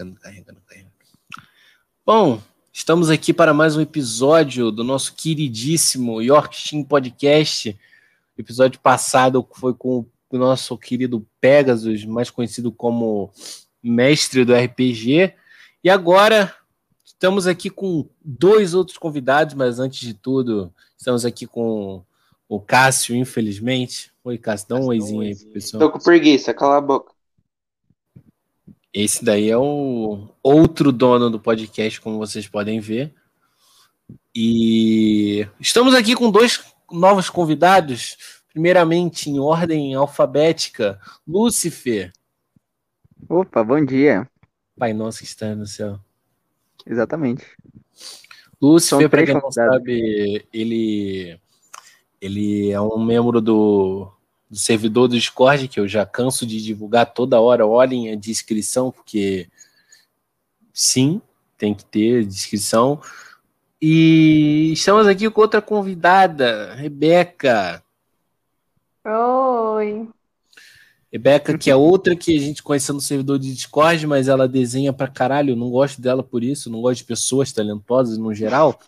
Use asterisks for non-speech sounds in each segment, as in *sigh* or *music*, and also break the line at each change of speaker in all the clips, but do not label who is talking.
carregando, carregando, carregando. Bom, estamos aqui para mais um episódio do nosso queridíssimo York Team Podcast. O episódio passado foi com o nosso querido Pegasus, mais conhecido como mestre do RPG. E agora estamos aqui com dois outros convidados, mas antes de tudo, estamos aqui com o Cássio, infelizmente. Oi, Cássio, dá um oizinho aí pro pessoal.
Tô com preguiça, cala a boca.
Esse daí é o outro dono do podcast, como vocês podem ver. E estamos aqui com dois novos convidados. Primeiramente, em ordem alfabética, Lúcifer.
Opa, bom dia.
Pai nosso que está no céu.
Exatamente.
Lúcifer, para quem não sabe, ele, ele é um membro do do servidor do Discord, que eu já canso de divulgar toda hora, olhem a descrição, porque sim, tem que ter descrição. E estamos aqui com outra convidada, Rebeca.
Oi.
Rebeca, que é outra que a gente conheceu no servidor de Discord, mas ela desenha pra caralho. Eu não gosto dela por isso, não gosto de pessoas talentosas no geral.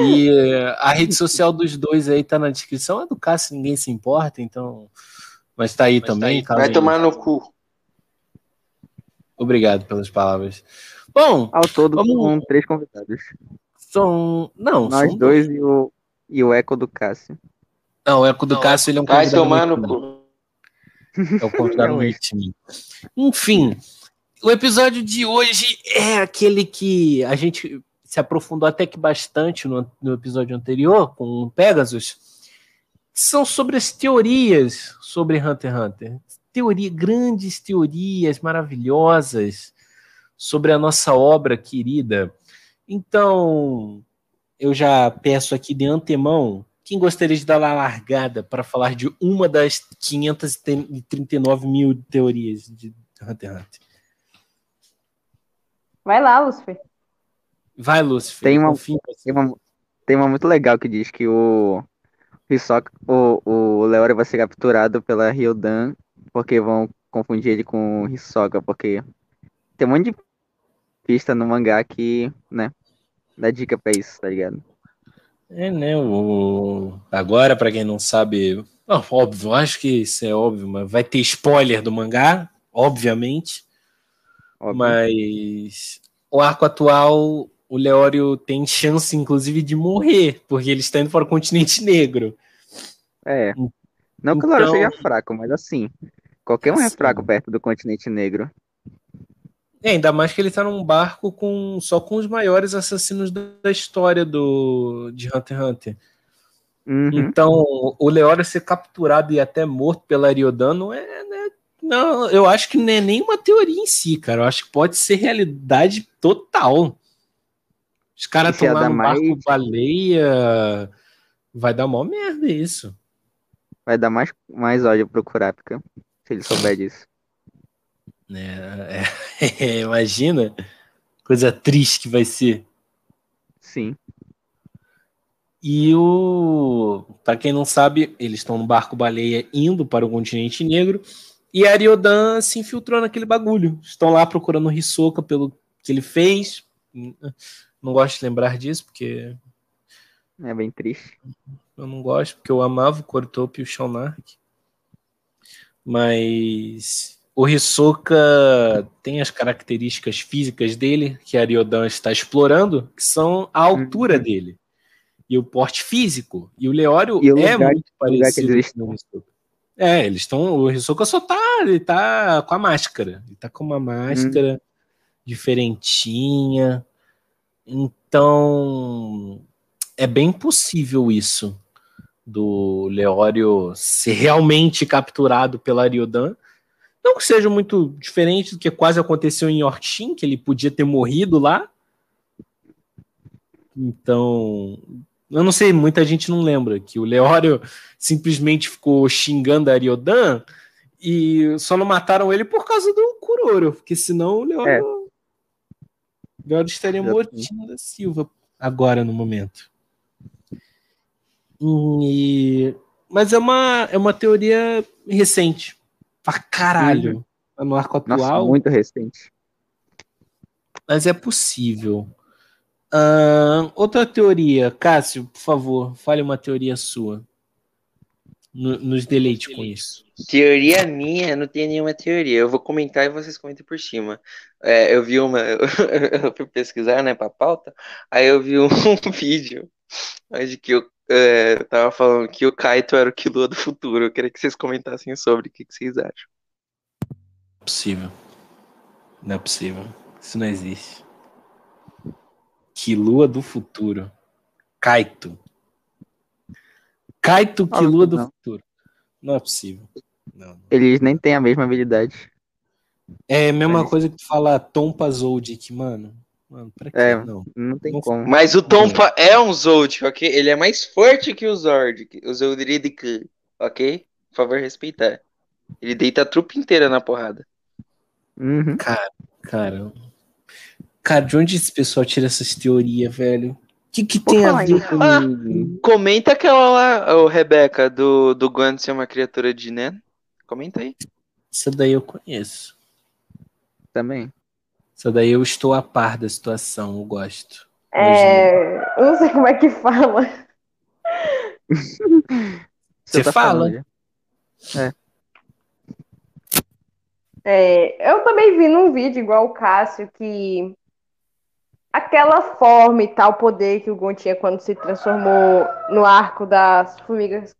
E a rede social dos dois aí tá na descrição. A do Cássio ninguém se importa, então. Mas tá aí Mas também.
Tá aí. Vai tomar no cu.
Obrigado pelas palavras. Bom,
ao todo vamos... são três convidados.
São. Não,
Nós são dois e o, e o eco do Cássio.
Não, o eco do Não, Cássio ele é um
convidado. Vai tomar no cu.
É o convidado muito Enfim, o episódio de hoje é aquele que a gente se aprofundou até que bastante no, no episódio anterior com Pegasus, são sobre as teorias sobre Hunter x Hunter. Teoria, grandes teorias maravilhosas sobre a nossa obra querida. Então, eu já peço aqui de antemão quem gostaria de dar a largada para falar de uma das 539 mil teorias de Hunter x Hunter?
Vai lá, Lucifer.
Vai, Lúcifer.
Tem uma, tem uma, tem uma muito legal que diz que o Hisoka, o, o Leório vai ser capturado pela Ryodan porque vão confundir ele com o Hisoka, porque tem um monte de pista no mangá que, né, dá dica pra isso, tá ligado?
É, né, o... agora, para quem não sabe, óbvio, acho que isso é óbvio, mas vai ter spoiler do mangá, obviamente, óbvio. mas o arco atual o Leório tem chance, inclusive, de morrer, porque ele está indo para o continente negro.
É. Não que o Leório seja fraco, mas assim, qualquer um é fraco perto do continente negro.
É, ainda mais que ele está num barco com só com os maiores assassinos da história do de Hunter x Hunter. Uhum. Então, o Leório ser capturado e até morto pela Ariodan não é, né? Não, eu acho que não é nem uma teoria em si, cara. Eu acho que pode ser realidade total. Os caras estão lá no mais... barco baleia. Vai dar mó merda isso.
Vai dar mais, mais ódio pro Kurapika, se ele souber disso.
É, *laughs* é, imagina. Coisa triste que vai ser.
Sim.
E o. Pra quem não sabe, eles estão no barco baleia indo para o continente negro. E a Ariodan se infiltrou naquele bagulho. Estão lá procurando o Hisoka pelo que ele fez. Não gosto de lembrar disso, porque.
É bem triste.
Eu não gosto, porque eu amava o Cortop e o Shaunark. Mas o Hisoka tem as características físicas dele, que a Ryodan está explorando, que são a altura uhum. dele. E o porte físico. E o Leório e o é lugar, muito parecido com o Hisoka. É, eles estão. O Hisoka só tá. Ele tá com a máscara. Ele tá com uma máscara uhum. diferentinha. Então, é bem possível isso do Leório ser realmente capturado pela Ariodan. Não que seja muito diferente do que quase aconteceu em Yorkshire, que ele podia ter morrido lá. Então, eu não sei, muita gente não lembra que o Leório simplesmente ficou xingando a Ariodan e só não mataram ele por causa do Kuroro, porque senão o Leório é. Leandro estaria mortinho da Silva agora no momento. E... Mas é uma, é uma teoria recente. Pra caralho. Uhum. No arco atual. Nossa,
muito recente.
Mas é possível. Ahn, outra teoria. Cássio, por favor, fale uma teoria sua. No- nos deleite com isso.
Teoria minha, não tem nenhuma teoria. Eu vou comentar e vocês comentem por cima. É, eu vi uma. *laughs* Eu fui pesquisar, né, pra pauta. Aí eu vi um *laughs* vídeo onde que eu é, tava falando que o Kaito era o Killua do futuro. Eu queria que vocês comentassem sobre o que, que vocês acham.
Não é possível. Não é possível. Isso não existe. Quilua do futuro. Kaito. Kaito Quilua do
não.
futuro. Não é possível. Não.
Eles nem têm a mesma habilidade.
É a mesma
Mas-
coisa que tu fala Tom Pazoldic, mano. Mano, pra quê?
É.
Não.
Não tem
Não-
como.
Mas o Tompa é um Zord, ok? Ele é mais forte que o Zord, o Zoldridic, ok? Por favor, respeitar. Ele deita a trupe inteira na porrada.
Uhum.
Cara. Cara, de onde esse pessoal tira essas teorias, velho? O que, que tem a ver
em-
com.
Ah, Comenta aquela lá, ô Rebeca, do, do Guan ser uma criatura de Nen. Comenta aí.
Isso daí eu conheço.
Também.
Isso daí eu estou a par da situação, eu gosto.
É, eu não sei como é que fala.
Você
tá
fala?
já.
É, eu também vi num vídeo igual o Cássio que aquela forma e tal poder que o Gon tinha quando se transformou no arco das formigas.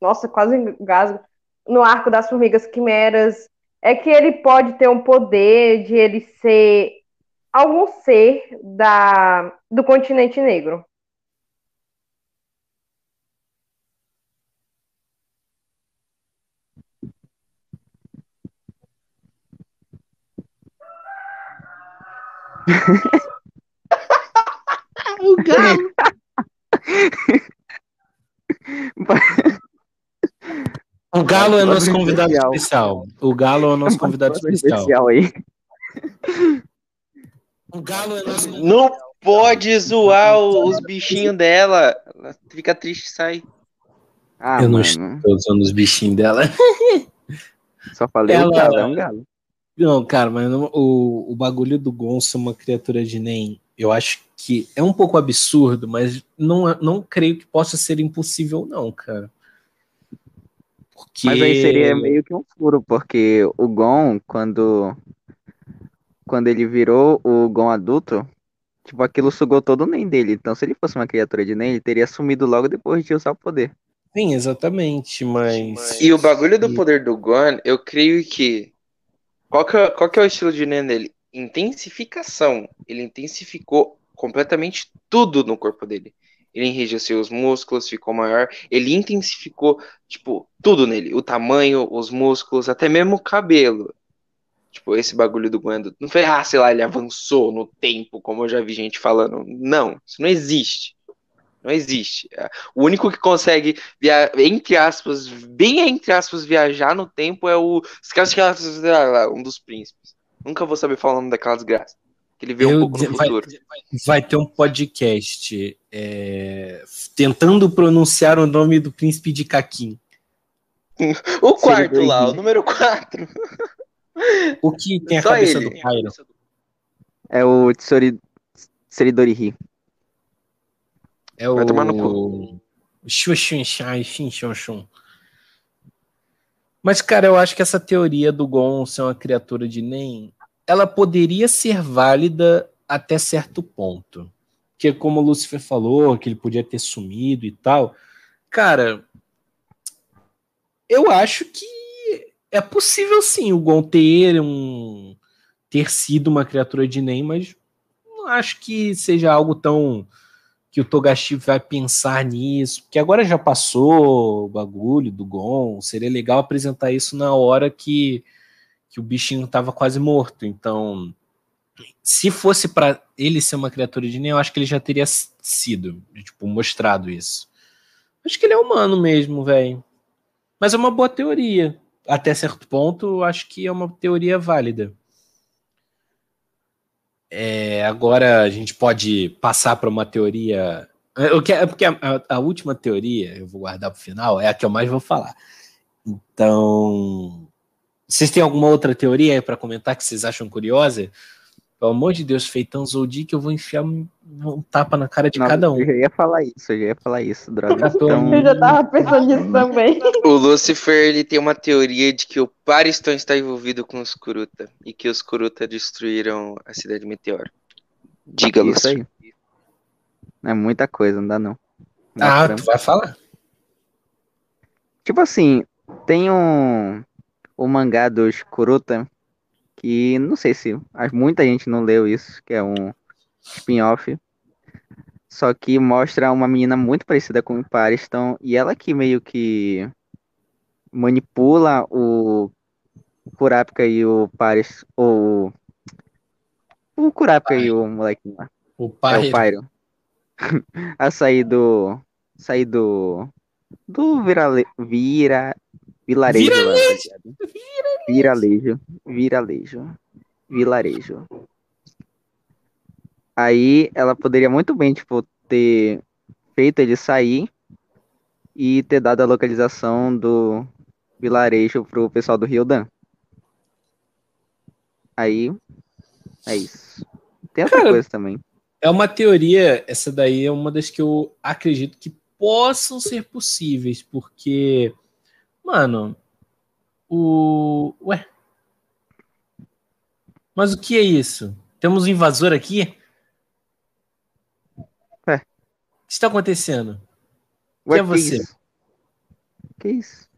Nossa, quase engasgo. No arco das formigas quimeras. É que ele pode ter um poder de ele ser algum ser da, do continente negro. *laughs*
O galo. *laughs* O Galo é nosso convidado
Especial.
O Galo é o nosso convidado especial.
aí.
O Galo é nosso
Não pode zoar os bichinhos dela. Ela fica triste e sai.
Ah,
Eu não
mano.
estou usando os bichinhos dela. *laughs*
Só falei
Ela-
o galo, é um galo.
Não, cara, mas não- o, o bagulho do Gon ser uma criatura de Nen, eu acho que é um pouco absurdo, mas não, não creio que possa ser impossível, não, cara. Porque...
Mas aí seria meio que um furo, porque o Gon, quando. Quando ele virou o Gon adulto, tipo, aquilo sugou todo o Nen dele. Então, se ele fosse uma criatura de Nen, ele teria sumido logo depois de usar o poder.
Sim, exatamente, mas...
E o bagulho do poder do Guan, eu creio que. Qual que é, qual que é o estilo de Nen dele? Intensificação. Ele intensificou completamente tudo no corpo dele. Ele enrijeceu os músculos, ficou maior. Ele intensificou, tipo, tudo nele. O tamanho, os músculos, até mesmo o cabelo. Tipo, esse bagulho do Guan. Não foi, ah, sei lá, ele avançou no tempo, como eu já vi gente falando. Não, isso não existe. Não existe. O único que consegue, via... entre aspas, bem entre aspas, viajar no tempo é o. *laughs* Um dos príncipes. Nunca vou saber falar o nome daquela desgraça. Que ele vê um
Eu-
pouco no
vai,
futuro.
vai ter um podcast é, tentando pronunciar o nome do príncipe de Kakin. *laughs*
O quarto lá, o número 4.
O que *laughs* tem a
Só
cabeça
ele.
do Cairo?
É o Tsori... Tseridorihi.
É o.
Vai tomar no cu.
Xu, xu, xai, xin, xun, xun. Mas, cara, eu acho que essa teoria do Gon ser uma criatura de Nen, ela poderia ser válida até certo ponto. Porque, como o Lucifer falou, que ele podia ter sumido e tal. Cara, eu acho que é possível sim o Gon ter um ter sido uma criatura de Nen, mas não acho que seja algo tão que o Togashi vai pensar nisso, porque agora já passou o bagulho do Gon, seria legal apresentar isso na hora que, que o bichinho tava quase morto. Então, se fosse para ele ser uma criatura de Nen, eu acho que ele já teria sido, tipo, mostrado isso. Acho que ele é humano mesmo, velho. Mas é uma boa teoria. Até certo ponto, acho que é uma teoria válida. É, agora a gente pode passar para uma teoria. Eu quero, é porque a, a- última teoria, eu vou guardar para o final, é a que eu mais vou falar. Então, vocês têm alguma outra teoria para comentar que vocês acham curiosa? Pelo amor de Deus, feitão Zoldi, que eu vou enfiar um, um tapa na cara de
Nossa,
cada um.
Eu já ia falar isso, eu já ia falar isso, droga. Então,
Eu já tava pensando nisso também. *laughs*
O Lucifer ele tem uma teoria de que o Pariston está envolvido com os Kuruta e que os Kuruta destruíram a cidade Meteoro. Diga,
isso
Lucifer.
aí. É muita coisa, não dá não. Não
Ah,
pra-
tu vai falar?
Tipo assim, tem um o mangá dos Kuruta que não sei se muita gente não leu isso, que é um spin-off. Só que mostra uma menina muito parecida com o Pariston e ela que meio que manipula o Kurapika e o Paris o o Kurapika e o molequinho lá.
O
É
pai.
o Pyro. *laughs* a sair do. Sair do. Do virale, vira, vilarejo lá, tá ligado? Viralejo. Viralejo. Vilarejo. Aí ela poderia muito bem, tipo, ter feito ele sair e ter dado a localização do vilarejo pro pessoal do Riodan. Aí. É isso. Tem outra
Cara,
coisa também.
É uma teoria, essa daí é uma das que eu acredito que possam ser possíveis, porque, mano, o. Ué. Mas o que é isso? Temos um invasor aqui?
É.
O que está acontecendo?
Ué,
é você?
isso? Que isso?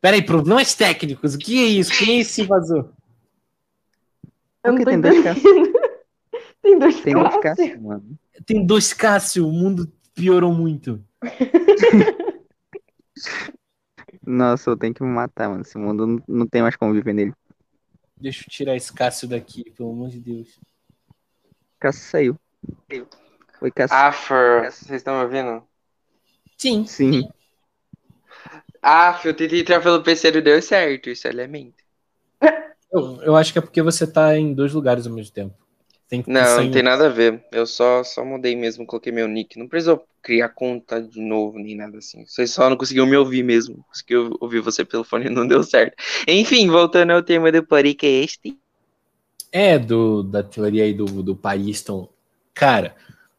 Peraí, problemas técnicos. O que é isso? Quem é esse invasor?
Eu não
que
tô
tem dois. *laughs*
Tem dois
Tem dois
Cássio.
Cássio, mano.
Tem dois Cássio, o mundo piorou muito. *laughs*
Nossa, eu tenho que me matar, mano. Esse mundo não, não tem mais como viver nele.
Deixa eu tirar esse Cássio daqui, pelo amor de Deus.
Cássio saiu. Oi, Cássio.
Afer, vocês estão me ouvindo?
Sim.
Sim.
Ah, eu tentei entrar pelo PC e deu certo, isso é elemento.
Eu, eu acho que é porque você tá em dois lugares ao mesmo tempo. Tem que
Não, não
em-
tem nada a ver. Eu só, só mudei mesmo, coloquei meu nick. Não precisou criar conta de novo, nem nada assim. Vocês só não conseguiam me ouvir mesmo. Conseguiu ouvir você pelo fone e *laughs* não deu certo. Enfim, voltando ao tema do podcast.
É, do, da teoria aí do, do Pariston. Cara,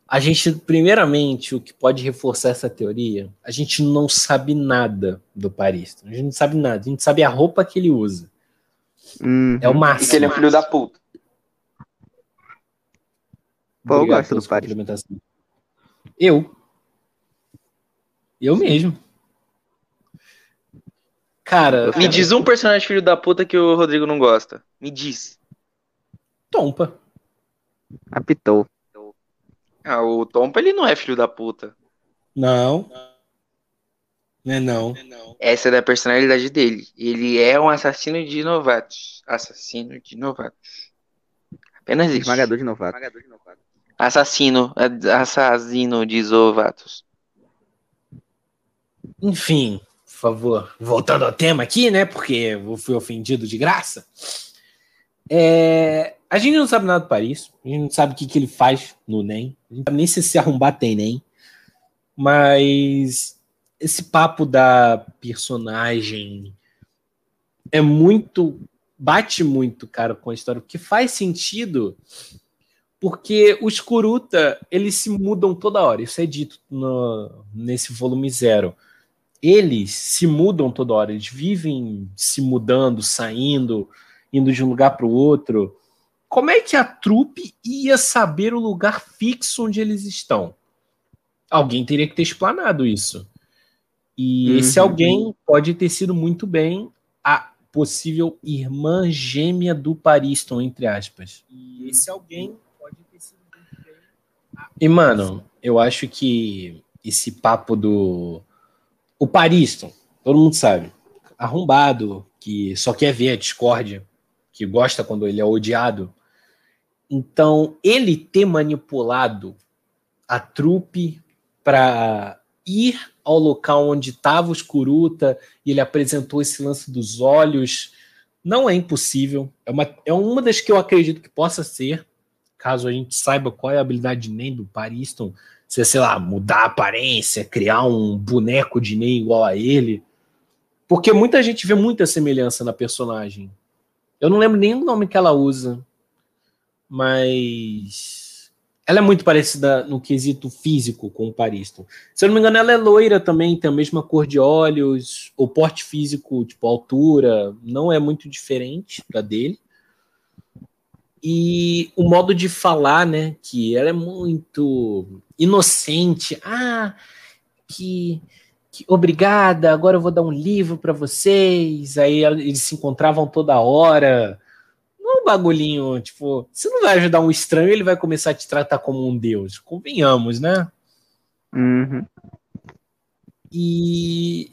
a gente, primeiramente, o que pode reforçar essa teoria, a gente não sabe nada do Pariston. A gente não sabe nada. A gente sabe a roupa que ele usa.
Hum.
É o
E
máximo.
que ele é filho da puta.
Pô, eu gosto do Paris.
Eu. Eu mesmo. Cara,
Me diz um personagem filho da puta que o Rodrigo não gosta. Me diz.
Tompa.
Apitou.
Ah, o Tompa ele não é filho da puta.
Não. Não é não.
Essa é da personalidade dele. Ele é um assassino de novatos. Assassino de novatos. Apenas isso.
Esmagador de novato.
Assassino. Assassino de novatos.
Enfim, por favor, voltando ao tema aqui, né? Porque eu fui ofendido de graça. É, a gente não sabe nada do Paris, a gente não sabe o que, que ele faz no NEM, a gente não sabe nem se esse arrombar tem NEM, mas esse papo da personagem é muito. bate muito, cara, com a história, porque faz sentido. Porque os Kuruta, eles se mudam toda hora. Isso é dito no- nesse volume zero eles se mudam toda hora, eles vivem se mudando, saindo, indo de um lugar para o outro. Como é que a trupe ia saber o lugar fixo onde eles estão? Alguém teria que ter explanado isso. E
Uhum.
esse alguém pode ter sido muito bem a possível irmã gêmea do Pariston, entre aspas. E esse alguém pode ter sido muito bem. a- E, mano, eu acho que esse papo do. O Pariston, todo mundo sabe. Arrombado, que só quer ver a discórdia, que gosta quando ele é odiado. Então, ele ter manipulado a trupe para ir ao local onde estava os Kuruta e ele apresentou esse lance dos olhos, não é impossível. É uma, é uma das que eu acredito que possa ser, caso a gente saiba qual é a habilidade de Nen do Pariston, se é, sei lá, mudar a aparência, criar um boneco de Nen igual a ele. Porque muita gente vê muita semelhança na personagem. Eu não lembro nem o nome que ela usa. mas ela é muito parecida no quesito físico com o Pariston. Se eu não me engano, ela é loira também, tem a mesma cor de olhos, o porte físico, tipo, altura, não é muito diferente da dele. E o modo de falar, né, que ela é muito inocente. Ah, que que, obrigada, agora eu vou dar um livro para vocês. Aí eles se encontravam toda hora. Não é um bagulhinho, tipo, você não vai ajudar um estranho, ele vai começar a te tratar como um deus. Convenhamos, né?
Uhum.
E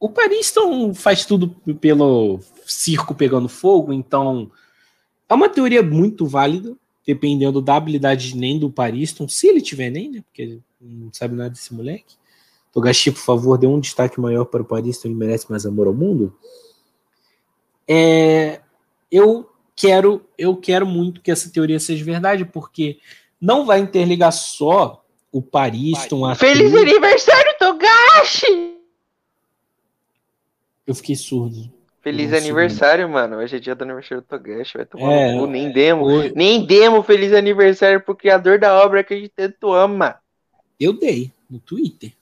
o Pariston faz tudo pelo circo pegando fogo, então é uma teoria muito válida, dependendo da habilidade de nem do Pariston, se ele tiver nem, né? Porque ele não sabe nada desse moleque. Togashi, por favor, dê um destaque maior para o Paris, então ele merece mais amor ao mundo. É, eu quero, eu quero muito que essa teoria seja verdade, porque não vai interligar só o Pariston.
Feliz aniversário, Togashi!
Eu fiquei surdo.
Feliz aniversário, mano. Hoje é dia do aniversário do Togashi. Vai tomar
É,
cu. Nem demo.
Hoje-
Nem demo feliz aniversário pro criador da obra que a gente tanto ama.
Eu dei no Twitter.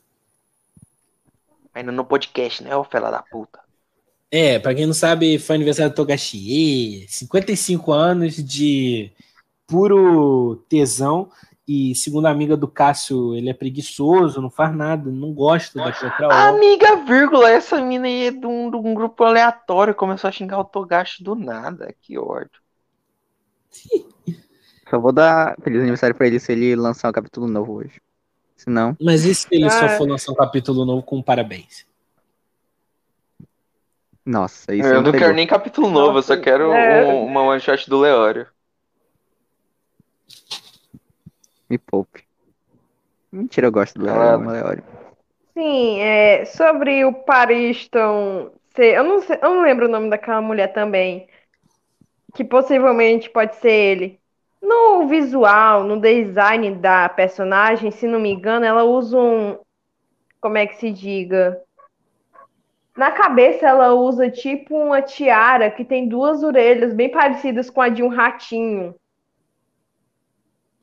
Ainda no podcast, né, ô fela da puta?
É, pra quem não sabe, foi aniversário do Togashi. 55 anos de puro tesão. E segundo a amiga do Cássio, ele é preguiçoso, não faz nada, não gosta da outra obra.
Amiga, vírgula, essa mina aí é de um, de um grupo aleatório. Começou a xingar o Togashi do nada. Que ódio. *laughs*
Só vou dar feliz aniversário pra ele se ele lançar um capítulo novo hoje. Senão,
Mas e se ele só
Ah.
for lançar um capítulo novo com parabéns?
nossa, isso
eu não
pegou.
quero nem capítulo novo, eu só quero
É.
um- uma one shot do Leório.
Me poupe. Mentira, eu gosto do
Claro.
Leão, Leório.
Sim, é, sobre o Pariston ser. Eu não, sei- eu não lembro o nome daquela mulher também. Que possivelmente pode ser ele. No visual, no design da personagem, se não me engano, ela usa um. Como é que se diga? Na cabeça, ela usa tipo uma tiara que tem duas orelhas bem parecidas com a de um ratinho.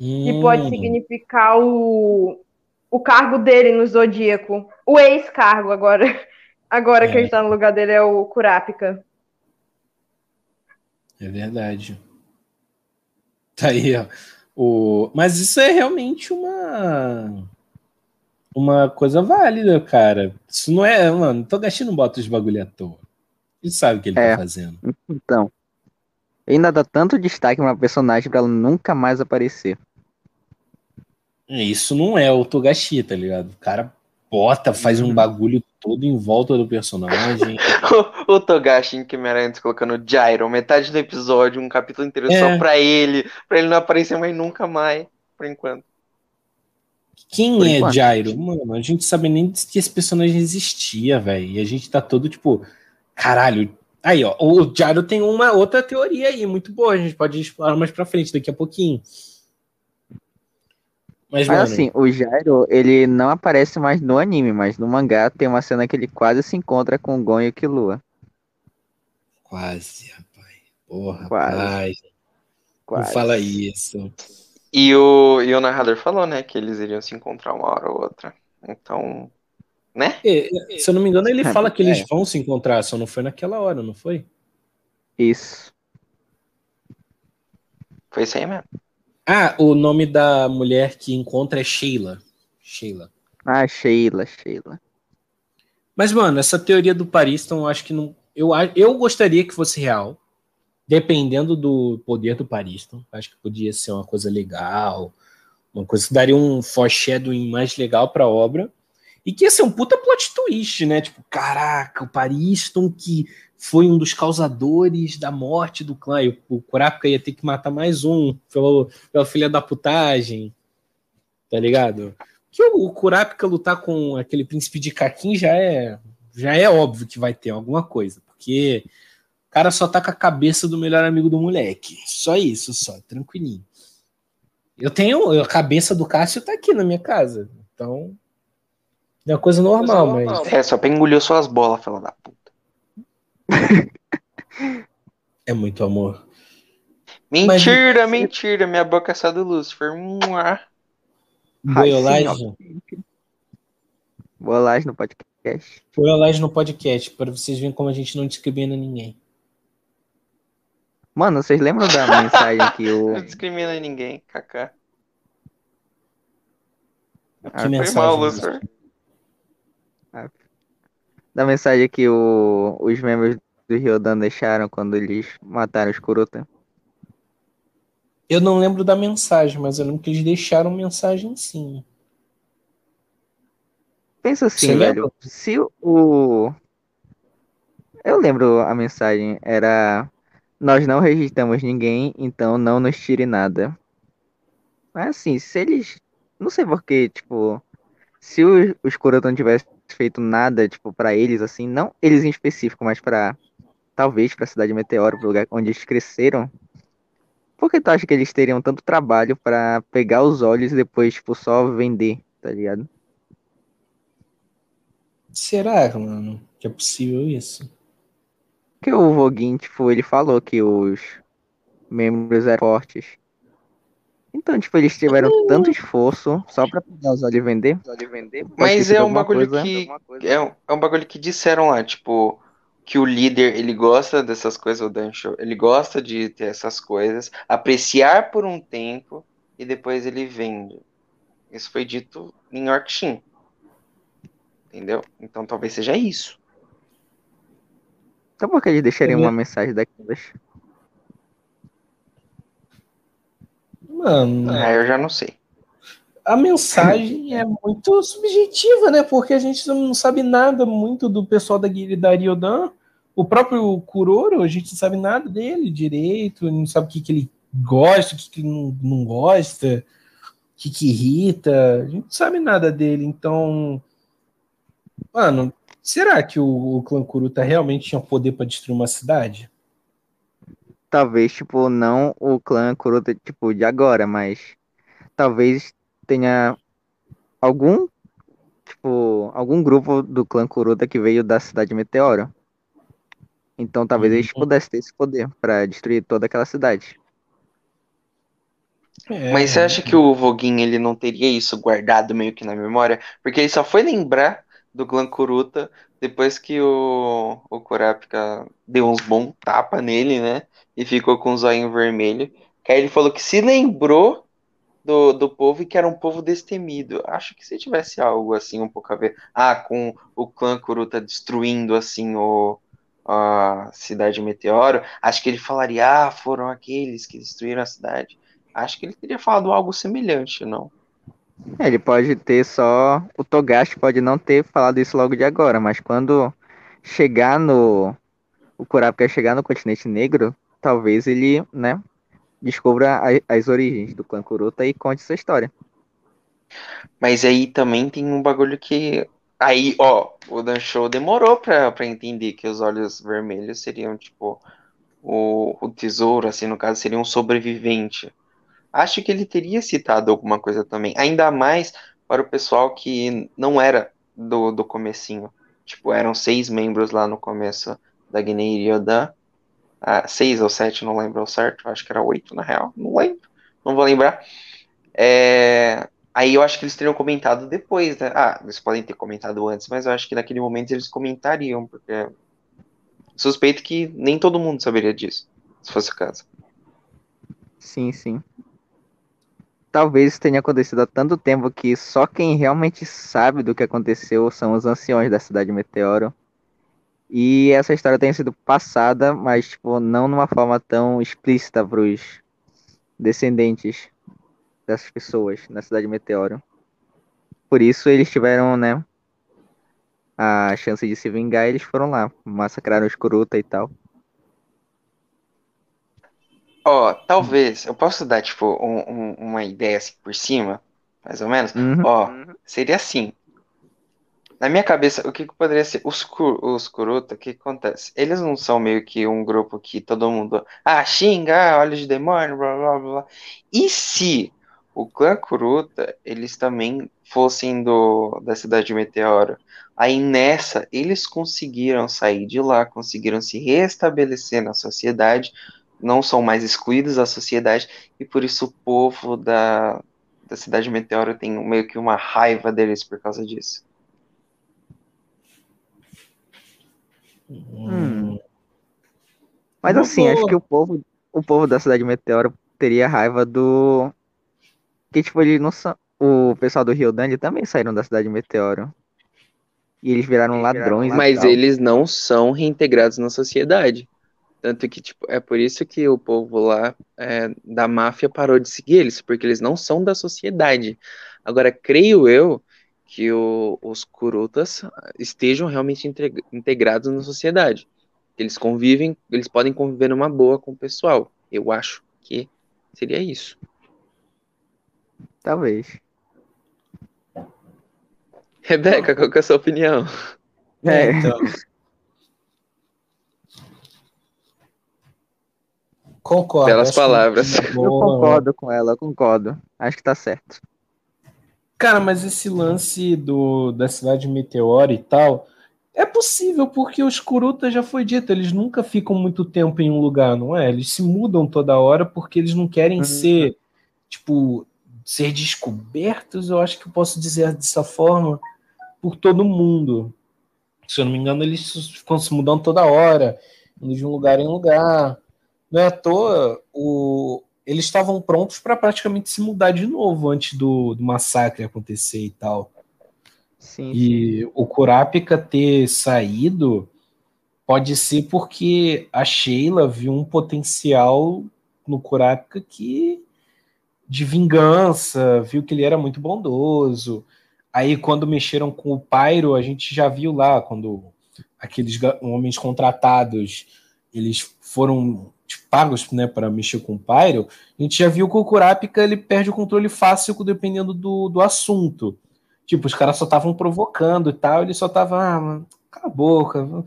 Que pode significar o, o cargo dele no Zodíaco. O ex-cargo agora. *laughs* Agora que
É.
ele tá no lugar dele é o Kurapika.
É verdade. Tá aí, ó. O... Mas isso é realmente uma. Uma coisa válida, cara. Isso não é. Mano, Togashi não bota os bagulho à toa. Ele sabe o que ele
É.
tá fazendo.
Então, ainda dá tanto destaque pra uma personagem pra ela nunca mais aparecer.
Isso não é o Togashi, tá ligado? O cara bota, faz um
Uhum.
bagulho todo em volta do personagem. *laughs*
O, o Togashi em Kimerantes colocando Gyro, metade do episódio, um capítulo inteiro
É.
só pra ele, pra ele não aparecer mais nunca mais, por enquanto.
Quem
Por
é
enquanto.
Jairo? Mano, a gente sabe nem que esse personagem existia, velho. E a gente tá todo tipo, caralho. Aí, ó, o Jairo tem uma outra teoria aí, muito boa. A gente pode explorar mais pra frente, daqui a pouquinho. Mas,
Mas
mano,
assim, o Jairo, ele não aparece mais no anime, mas no mangá tem uma cena que ele quase se encontra com o Gon e o Killua.
quase, rapaz. Porra,
Quase.
rapaz. Não
Quase.
fala isso.
E o, e o narrador falou, né, que eles iriam se encontrar uma hora ou outra. Então, né?
É, se eu não me engano, ele
É,
fala que eles
é.
vão se encontrar, só não foi naquela hora, não foi?
Isso.
Foi isso aí mesmo.
Ah, o nome da mulher que encontra é Sheila. Sheila.
Ah, Sheila, Sheila.
Mas, mano, essa teoria do Pariston, eu acho que não. Eu, eu gostaria que fosse real. Dependendo do poder do Pariston. Acho que podia ser uma coisa legal. Uma coisa que daria um foreshadowing mais legal pra obra. E que ia ser um puta plot twist, né? Tipo, caraca, o Pariston que foi um dos causadores da morte do clã. E o, Kurapika ia ter que matar mais um pelo, pela filha da putagem. Tá ligado? Que o, o Kurapika lutar com aquele príncipe de Kakin já é, já é óbvio que vai ter alguma coisa. Porque o cara só tá com a cabeça do melhor amigo do moleque. Só isso, só, tranquilinho. Eu tenho. A cabeça do Cássio tá aqui na minha casa. Então. É uma coisa normal, mas.
É, só pra engolir suas bolas, fela da puta. *laughs*
É muito amor.
Mentira, mentira. Minha boca é só do Lucifer. Mua.
Boiolagem.
Boiolagem no podcast.
Boiolagem no podcast, para vocês verem como a gente não discrimina ninguém.
Mano, vocês lembram da *laughs* mensagem que o.
Não discrimina ninguém, kaká.
Que
Ah, foi
mensagem?
mal,
Lucifer?
Da mensagem que o... os membros do Ryodan deixaram quando eles mataram os Kuruta.
Eu não lembro da mensagem, mas eu lembro que eles deixaram mensagem sim.
Pensa assim,
Você
velho.
lembra?
Se o. Eu lembro a mensagem. Era. Nós não registramos ninguém, então não nos tire nada. Mas assim, se eles. Não sei porquê, tipo. Se os, os Kuruta não tivessem feito nada, tipo, pra eles, assim, não eles em específico, mas pra. Talvez pra cidade Meteoro, pro lugar onde eles cresceram. Por que tu acha que eles teriam tanto trabalho pra pegar os olhos e depois, tipo, só vender, tá ligado?
Será, mano, que é possível isso?
Porque o Voguin, tipo, ele falou que os membros eram fortes. Então, tipo, eles tiveram tanto esforço só pra pegar os olhos e vender.
Mas é um bagulho
coisa-
que. É um, é um bagulho que disseram lá, tipo, que o líder, ele gosta dessas coisas, o Dancho, ele gosta de ter essas coisas, apreciar por um tempo e depois ele vende. Isso foi dito em Yorkshin. Entendeu? Então talvez seja isso.
Então por que eles deixariam
Eu-
uma mensagem daquelas?
Mano,
Ah, eu já não sei.
a mensagem é muito subjetiva, né? Porque a gente não sabe nada muito do pessoal da guilda da Ryodan. O próprio Kuroro, a gente não sabe nada dele direito, não sabe o que, que ele gosta, o que, que ele não, não gosta, o que, que irrita. A gente não sabe nada dele. Então, mano, será que o, o clã Kuruta realmente tinha poder para destruir uma cidade?
Talvez, tipo, não o clã Kuruta, tipo, de agora, mas talvez tenha algum, tipo, algum grupo do clã Kuruta que veio da cidade Meteoro. Então talvez eles
Uhum.
pudessem ter esse poder pra destruir toda aquela cidade.
É,
Mas você acha que o Voguin ele não teria isso guardado meio que na memória? Porque ele só foi lembrar do clã Kuruta depois que o, o Kurapika deu uns bons tapas nele, né? E ficou com o zoinho vermelho. Que aí ele falou que se lembrou do, do povo e que era um povo destemido. Acho que se tivesse algo assim um pouco a ver. Ah, com o clã Kuruta destruindo assim o, a cidade Meteoro, acho que ele falaria: Ah, foram aqueles que destruíram a cidade. Acho que ele teria falado algo semelhante, não?
É, ele pode ter só. O Togashi pode não ter falado isso logo de agora, mas quando chegar no. O Kurapika chegar no continente negro, talvez ele, né, descubra a- as origens do clã Kuruta e conte sua história.
Mas aí também tem um bagulho que. Aí, ó, o Dan Show demorou pra, pra entender que os olhos vermelhos seriam, tipo, o, o tesouro, assim, no caso, seria um sobrevivente. Acho que ele teria citado alguma coisa também. Ainda mais para o pessoal que não era do, do comecinho. Tipo, eram seis membros lá no começo da Guiné Ryodan. Ah, seis ou sete, não lembro certo. Acho que era oito, na real. Não lembro. Não vou lembrar. É, Aí eu acho que eles teriam comentado depois, né? Ah, eles podem ter comentado antes, mas eu acho que naquele momento eles comentariam, porque suspeito que nem todo mundo saberia disso, se fosse o caso.
Sim, sim. Talvez tenha acontecido há tanto tempo que só quem realmente sabe do que aconteceu são os anciões da cidade Meteoro. E essa história tenha sido passada, mas tipo, não numa forma tão explícita para os descendentes dessas pessoas na cidade Meteoro. Por isso eles tiveram, né, a chance de se vingar, e eles foram lá, massacraram os Kuruta e tal.
Ó, talvez, eu posso dar, tipo, um- um- uma ideia assim por cima, mais ou menos?
Uhum.
Ó, seria assim. Na minha cabeça, o que que poderia ser? Os, os Kuruta, o que que acontece? Eles não são meio que um grupo que todo mundo, ah, xinga, ah, olhos de demônio, blá blá blá. E se o clã Kuruta, eles também fossem do, da cidade de Meteoro? Aí nessa, eles conseguiram sair de lá, conseguiram se restabelecer na sociedade não são mais excluídos da sociedade e por isso o povo da, da cidade Meteoro tem meio que uma raiva deles por causa disso.
Hum. Mas assim, acho que o povo, o povo da cidade Meteoro teria raiva do. Que tipo, eles não são. O pessoal do Rio Dande também saíram da cidade Meteoro. E eles viraram ladrões.
Mas eles não são reintegrados na sociedade. Tanto que, tipo, é por isso que o povo lá é, da máfia parou de seguir eles, porque eles não são da sociedade. Agora, creio eu que o, os curutas estejam realmente integrados na sociedade. Eles convivem, eles podem conviver numa boa com o pessoal. Eu acho que seria isso.
Talvez.
Rebeca, qual que é a sua opinião?
É, então. Concordo.
Pelas palavras.
Eu concordo com ela, concordo. Acho que tá certo.
Cara, mas esse lance do, da cidade meteora e tal, é possível, porque os Kurutas já foi dito, eles nunca ficam muito tempo em um lugar, não é? Eles se mudam toda hora porque eles não querem uhum. ser, tipo, ser descobertos, eu acho que eu posso dizer dessa forma, por todo mundo. Se eu não me engano, eles ficam se mudando toda hora, indo de um lugar em lugar. Não é à toa, o, eles estavam prontos para praticamente se mudar de novo antes do, do massacre acontecer e tal. Sim, e sim. o Kurapika ter saído pode ser porque a Sheila viu um potencial no Kurapika que de vingança, viu que ele era muito bondoso. Aí quando mexeram com o Pyro, a gente já viu lá quando aqueles homens contratados, eles foram pagos né, para mexer com o Pyro, a gente já viu que o Kurapika ele perde o controle fácil dependendo do, do assunto. Tipo, os caras só estavam provocando e tal, ele só tava, ah, mano, cala a boca,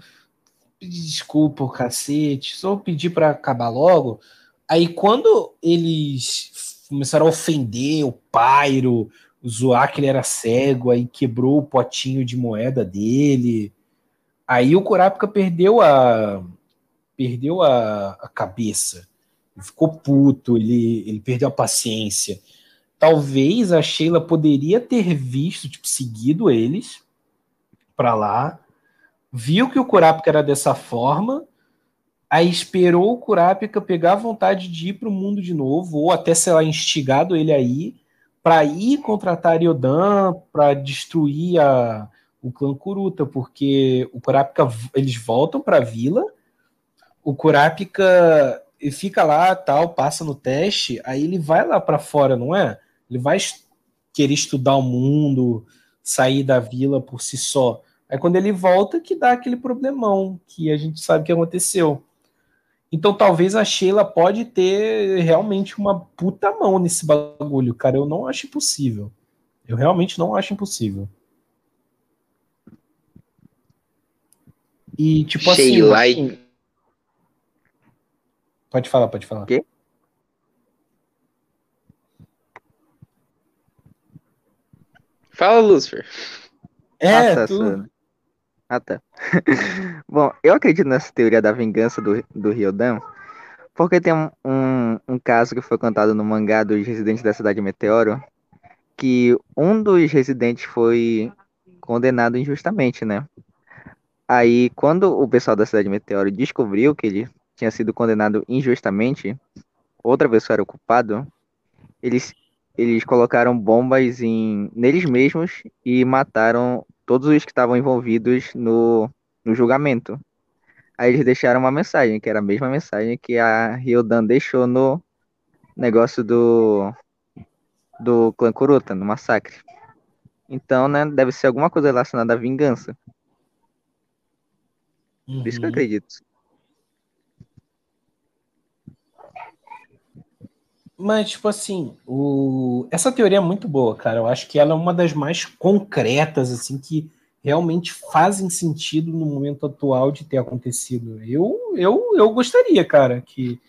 pedir desculpa, cacete, só pedir para acabar logo. Aí quando eles começaram a ofender o Pyro, zoar que ele era cego, aí quebrou o potinho de moeda dele. Aí o Kurapika perdeu a perdeu a, a cabeça, ficou puto, ele, ele perdeu a paciência. Talvez a Sheila poderia ter visto, tipo, seguido eles para lá, viu que o Kurapika era dessa forma, aí esperou o Kurapika pegar vontade de ir para o mundo de novo, ou até, sei lá, instigado ele aí, para ir contratar Ariodan, para destruir a, o clã Kuruta, porque o Kurapika, eles voltam para a vila, o Kurapika fica lá, tal, passa no teste, aí ele vai lá para fora, não é? Ele vai querer estudar o mundo, sair da vila por si só. Aí quando ele volta que dá aquele problemão que a gente sabe que aconteceu. Então talvez a Sheila pode ter realmente uma puta mão nesse bagulho, cara. Eu não acho impossível. Eu realmente não acho impossível. E tipo Sheila assim. Pode falar, pode falar. Quê?
Fala, Lucifer.
É, ah, tá, tu... Ah, tá. *laughs* Bom, eu acredito nessa teoria da vingança do, do Ryodan, porque tem um, um, um, caso que foi contado no mangá dos residentes da cidade Meteoro, que um dos residentes foi condenado injustamente, né? Aí, quando o pessoal da cidade Meteoro descobriu que ele tinha sido condenado injustamente, outra pessoa era o culpado, eles, eles colocaram bombas em, neles mesmos e mataram todos os que estavam envolvidos no, no julgamento. Aí eles deixaram uma mensagem, que era a mesma mensagem que a Ryodan deixou no negócio do do clã Kuruta, no massacre. Então, né, deve ser alguma coisa relacionada à vingança. Uhum. Por isso que eu uhum. acredito.
Mas, tipo assim, o... essa teoria é muito boa, cara. Eu acho que ela é uma das mais concretas, assim, que realmente fazem sentido no momento atual de ter acontecido. Eu, eu, eu gostaria, cara, que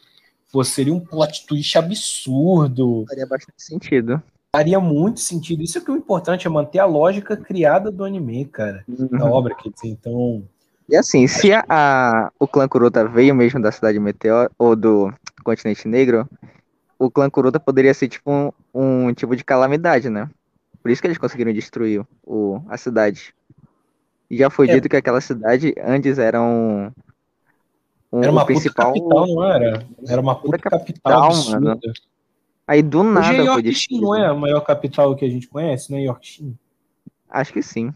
fosse seria um plot twist absurdo.
Faria bastante sentido.
Faria muito sentido. Isso é que o importante é manter a lógica criada do anime, cara. Uhum. Da obra, quer dizer, então.
E assim, se a, a, o clã Kuruta veio mesmo da cidade Meteor, ou do continente negro, o clã Kuruta poderia ser tipo um, um tipo de calamidade, né? Por isso que eles conseguiram destruir o, a cidade. E já foi
É.
dito que aquela cidade antes era um. um
Era uma
principal.
puta capital, não era? Era uma puta
Puta
capital,
capital, mano. Aí do
Hoje
nada
é
foi
Yorkshire,
destruído.
não é a maior capital que a gente conhece, não é Yorkshire?
Acho que sim.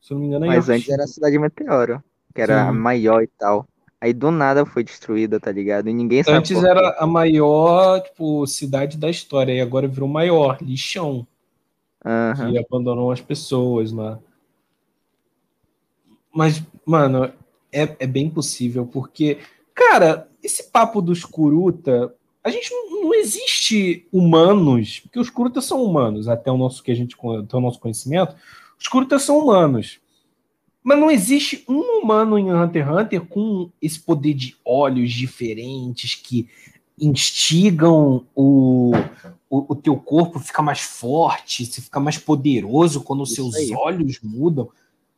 Se não me engano, é
Mas antes era a cidade Meteoro, que era a
Sim.
maior e tal. Aí do nada foi destruída, tá ligado? E ninguém sabe.
Antes era a maior, tipo, cidade da história, e agora virou maior, lixão,
Aham.
que abandonou as pessoas lá. Mas, mano, é, é bem possível, porque, cara, esse papo dos Kuruta, a gente não, não existe humanos, porque os Kuruta são humanos, até o nosso que a gente até o nosso conhecimento, os Kuruta são humanos. Mas não existe um humano em Hunter x Hunter com esse poder de olhos diferentes que instigam o, o, o teu corpo fica mais forte, você fica mais poderoso quando os seus
aí.
olhos mudam.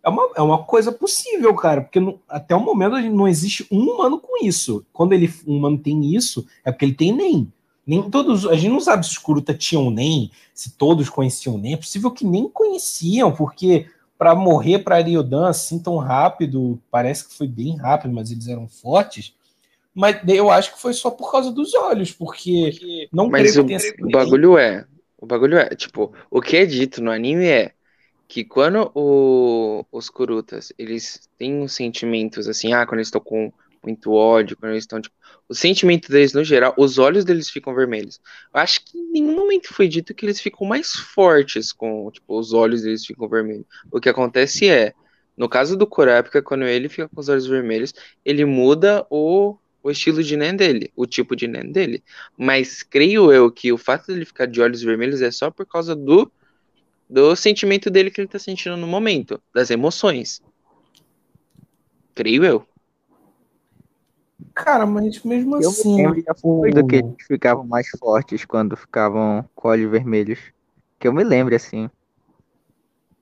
É uma, é uma coisa possível, cara, porque não- até o momento não existe um humano com isso. Quando ele, um humano tem isso, é porque ele tem NEM. Nem todos, a gente não sabe se os Kuruta tinham NEM, se todos conheciam NEM. É possível que nem conheciam, porque para morrer para Ariodan assim tão rápido, parece que foi bem rápido, mas eles eram fortes. Mas eu acho que foi só por causa dos olhos, porque não
Mas o, o bagulho é. O bagulho é, tipo, o que é dito no anime é que quando o- os Kurutas, eles têm uns sentimentos assim, ah, quando eles estão com muito ódio, quando eles estão, tipo, o sentimento deles no geral, os olhos deles ficam vermelhos. Eu acho que em nenhum momento foi dito que eles ficam mais fortes com, tipo, os olhos deles ficam vermelhos. O que acontece é, no caso do Kurapika, quando ele fica com os olhos vermelhos, ele muda o, o estilo de Nen dele, o tipo de Nen dele. Mas creio eu que o fato dele ficar de olhos vermelhos é só por causa do, do sentimento dele que ele tá sentindo no momento, das emoções. Creio eu.
Cara, mas mesmo
Eu
assim.
me lembro do que eles ficavam mais fortes quando ficavam com olhos vermelhos. Que eu me lembro, assim.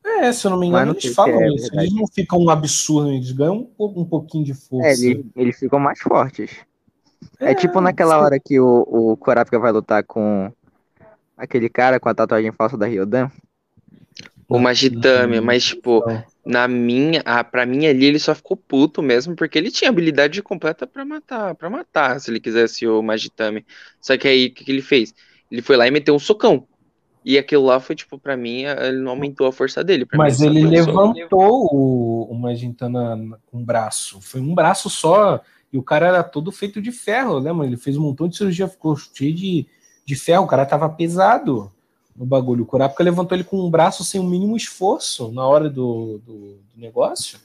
É, se eu não me engano,
não
eles falam
é
isso.
verdade.
Eles não ficam um absurdo, eles ganham um, um pouquinho de força.
É, eles, eles ficam mais fortes. É,
É,
tipo naquela
sim.
hora que o, o Kurapika vai lutar com aquele cara com a tatuagem falsa da Ryodan.
O Magitame, mas tipo,
Não.
Na minha, ah, pra mim ali ele só ficou puto mesmo, porque ele tinha habilidade completa pra matar, para matar, se ele quisesse o Magitame. Só que aí o que, que ele fez? Ele foi lá e meteu um socão. E aquilo lá foi tipo, pra mim, ele não aumentou a força dele.
Mas
mim,
ele levantou o, o Magintana com um braço. Foi um braço só. E o cara era todo feito de ferro, lembra? Ele fez um montão de cirurgia, ficou cheio de, de ferro. O cara tava pesado no bagulho. O Kurapika levantou ele com um braço sem o mínimo esforço na hora do, do, do negócio.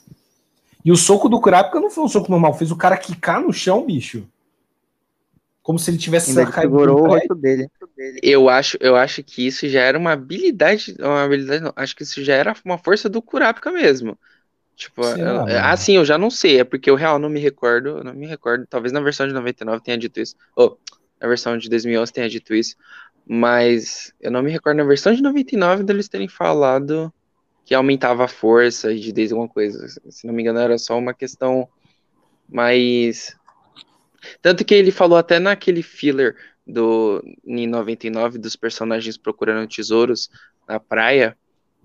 E o soco do Kurapika não foi um soco normal, fez o cara quicar no chão, bicho. Como se ele tivesse
Ainda
caído
segurou o rosto dele.
Eu acho, eu acho que isso já era uma habilidade, uma habilidade, não, acho que isso já era uma força do Kurapika mesmo. Tipo, eu-
mano?
assim, eu já não sei, é porque eu real não me recordo, eu não me recordo, talvez na versão de 99 tenha dito isso, ou na versão de 2011 tenha dito isso, mas eu não me recordo na versão de 99 deles terem falado que aumentava a força de desde alguma coisa, se não me engano era só uma questão mais... Tanto que ele falou até naquele filler do em 99 dos personagens procurando tesouros na praia,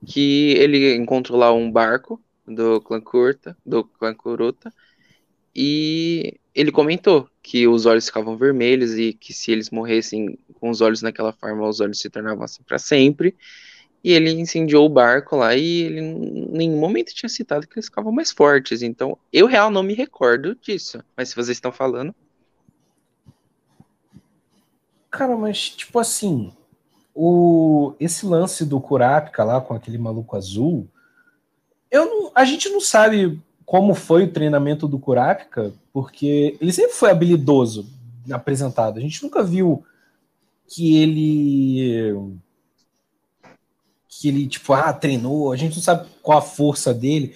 que ele encontrou lá um barco do clã Kurta, do clã Kuruta, e ele comentou que os olhos ficavam vermelhos e que se eles morressem com os olhos naquela forma, os olhos se tornavam assim para sempre. E ele incendiou o barco lá e ele em nenhum momento tinha citado que eles ficavam mais fortes. Então, eu real não me recordo disso. Mas se vocês estão falando,
Cara, mas tipo assim, o esse lance do Kurapika lá com aquele maluco azul, eu não- a gente não sabe como foi o treinamento do Kurapika, porque ele sempre foi habilidoso apresentado. A gente nunca viu que ele que ele tipo ah treinou. A gente não sabe qual a força dele.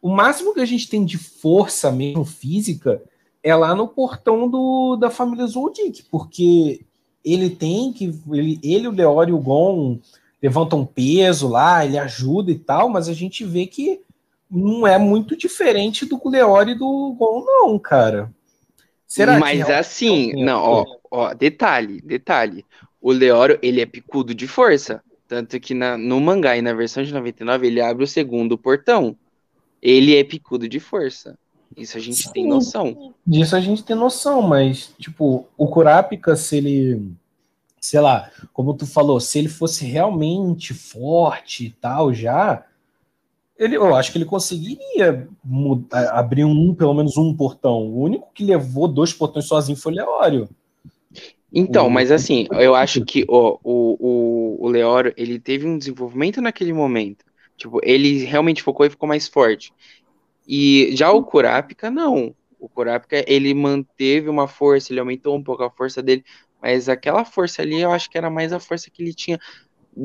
O máximo que a gente tem de força mesmo física é lá no portão do, da família Zoldyck, porque ele tem que. Ele, ele o Leório e o Gon levantam peso lá, ele ajuda e tal, mas a gente vê que não é muito diferente do e do Gon, não, cara. Será
Mas
que
assim,
realmente-
não, ó, ó, detalhe, detalhe. O Leório, ele é picudo de força. Tanto que na, no mangá e na versão de 99, ele abre o segundo portão. Ele é picudo de força. Isso a gente tem
Sim.
noção.
Disso a gente tem noção, mas, tipo, o Kurapika, se ele. Sei lá, como tu falou, se ele fosse realmente forte e tal já, ele, eu acho que ele conseguiria mudar- abrir um, pelo menos um portão. O único que levou dois portões sozinho foi o Leório.
Então,
O-
mas assim, eu acho que ó, o, o, o Leório, ele teve um desenvolvimento naquele momento. Tipo, ele realmente focou e ficou mais forte. E já o Kurapika, não. O Kurapika, ele manteve uma força, ele aumentou um pouco a força dele, mas aquela força ali, eu acho que era mais a força que ele tinha,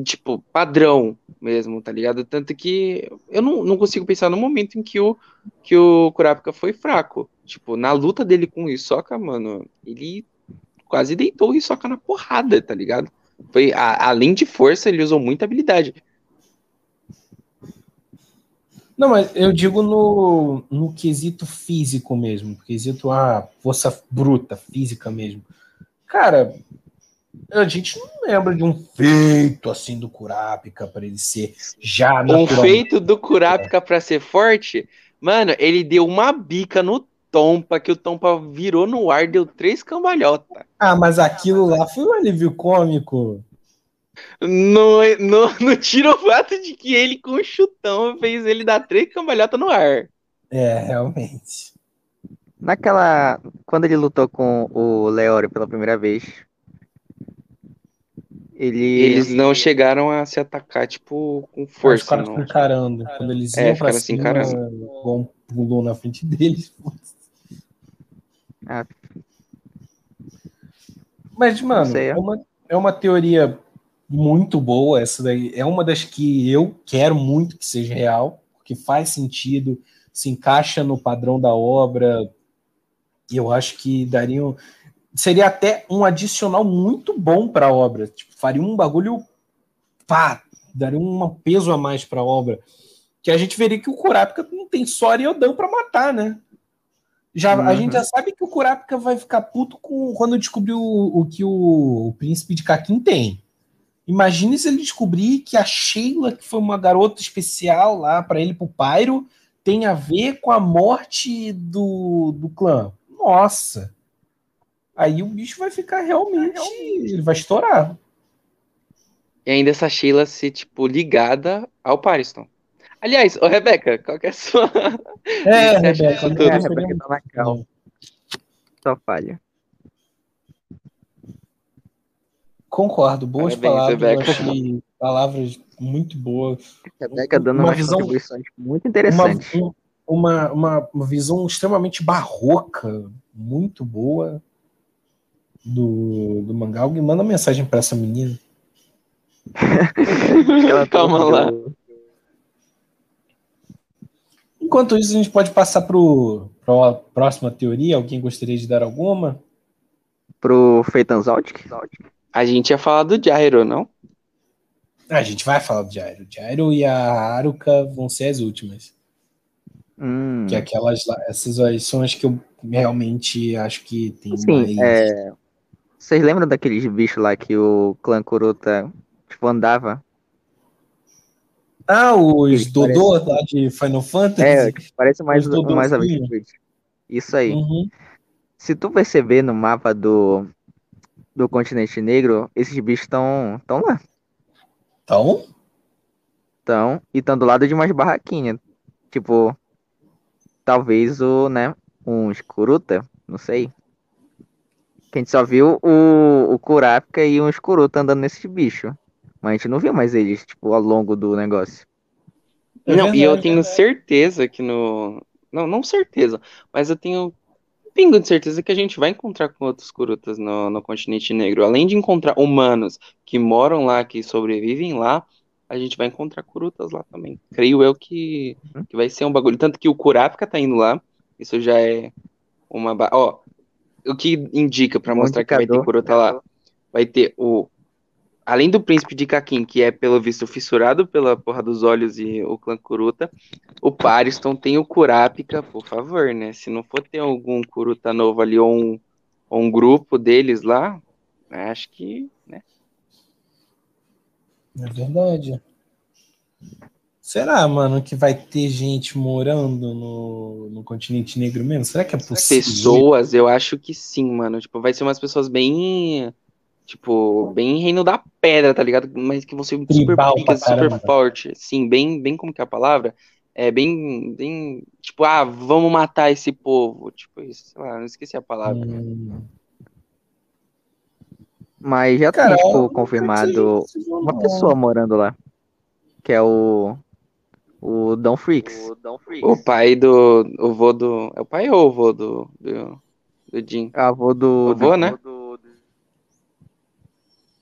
tipo, padrão mesmo, tá ligado? Tanto que eu não, não consigo pensar no momento em que o, que o Kurapika foi fraco. Tipo, na luta dele com o Hisoka, mano, ele quase deitou o Hisoka na porrada, tá ligado? Foi, a- além de força, ele usou muita habilidade.
Não, mas eu digo no, no quesito físico mesmo, quesito a força bruta, física mesmo. Cara, a gente não lembra de um feito assim do Kurapika para ele ser já
Um feito do Kurapika pra ser forte, mano, ele deu uma bica no Tompa, que o Tompa virou no ar, deu três cambalhotas.
Ah, mas aquilo lá foi um alívio cômico.
Não, não, *laughs* não tira o fato de que ele, com o chutão, fez ele dar três cambalhotas no ar.
É, realmente.
Naquela. Quando ele lutou com o Leório pela primeira vez. Ele.
Eles não chegaram a se atacar, tipo, com
Os
força,
caras
não.
ficam encarando. Quando eles
É,
iam pra
se
cima,
encarando.
o Gon pulou na frente deles. *laughs*
Ah.
Mas, mano, é uma, é uma teoria muito boa. Essa daí é uma das que eu quero muito que seja real, porque faz sentido, se encaixa no padrão da obra. E eu acho que daria um- seria até um adicional muito bom para a obra. Tipo, faria um bagulho pá, daria um peso a mais para a obra. Que a gente veria que o Kurapika não tem só Ariodan para matar, né? Já, A
Uhum.
gente já sabe que o Kurapika vai ficar puto com, quando descobrir o, o que o, o príncipe de Kakin tem. Imagine se ele descobrir que a Sheila, que foi uma garota especial lá para ele, pro Pyro, tem a ver com a morte do, do clã. Nossa! Aí o bicho vai ficar realmente. Ele vai estourar.
E ainda essa Sheila ser, tipo, ligada ao Pariston. Aliás, ô Rebeca, qual que é a sua.
É, *laughs* Rebeca.
tudo?
É, a Rebeca tá na cal. Só falha.
Concordo, boas
Parabéns,
palavras. Achei palavras muito boas.
Rebeca dando
Uma
umas
visão-
muito
Uma,
interessantes.
um- uma, uma, uma visão extremamente barroca, muito boa do, do mangá. Alguém manda mensagem para essa menina. *laughs*
Ela
Calma
deu-
lá.
Enquanto isso, a gente pode passar para a próxima teoria. Alguém gostaria de dar alguma?
Pro Feitanzaltic?
A gente ia falar do Gyro, não?
Ah, a gente vai falar do Jairo. Jairo e a Haruka vão ser as últimas.
Hum.
Que aquelas lá, essas aí são as que eu realmente acho que tem
Sim,
mais.
é... Vocês lembram daqueles bichos lá que o clã Kuruta tipo, andava?
Ah, os Dodô lá de Final Fantasy?
É, parece mais, mais avestruz. Isso aí.
Uhum.
Se tu perceber no mapa do, do continente negro, esses bichos estão tão lá.
Então,
Tão, e estão do lado de umas barraquinhas. Tipo, talvez o, né, um escuruta, não sei. Que a gente só viu o, o Kurapika e um escuruta andando nesses bichos. Mas a gente não viu mais eles, tipo, ao longo do negócio.
É
não, e eu
verdade,
tenho
verdade.
certeza que no. Não, não certeza, mas eu tenho um pingo de certeza que a gente vai encontrar com outros Kurutas no, no continente negro. Além de encontrar humanos que moram lá, que sobrevivem lá, a gente vai encontrar Kurutas lá também. Creio eu que, que vai ser um bagulho. Tanto que o Kurapika tá indo lá. Isso já é uma. ba- Ó, o que indica pra
Um
mostrar que vai ter. Kuruta lá? Vai ter o além do príncipe de Kakin, que é pelo visto fissurado pela porra dos olhos e o clã Kuruta, o Pariston tem o Kurapika, por favor, né? Se não for ter algum Kuruta novo ali ou um, ou um grupo deles lá, acho que, né?
É verdade. Será, mano, que vai ter gente morando no, no continente negro mesmo? Será que é possível?
Pessoas, eu acho que sim, mano. Tipo, vai ser umas pessoas bem. Tipo, bem reino da pedra, tá ligado? Mas que vão ser super
Tribal
picas, super forte. Sim, bem, bem como que é a palavra? É bem, bem. Tipo, ah, vamos matar esse povo. Tipo, isso, sei lá, não esqueci a palavra.
Hum,
Mas já tem,
eu
tipo, confirmado uma pessoa morando lá. Que é o. O Don Freaks.
O pai do. O vô do. É o pai ou o vô do. Do, do Jim?
Avô do.
O vô, né?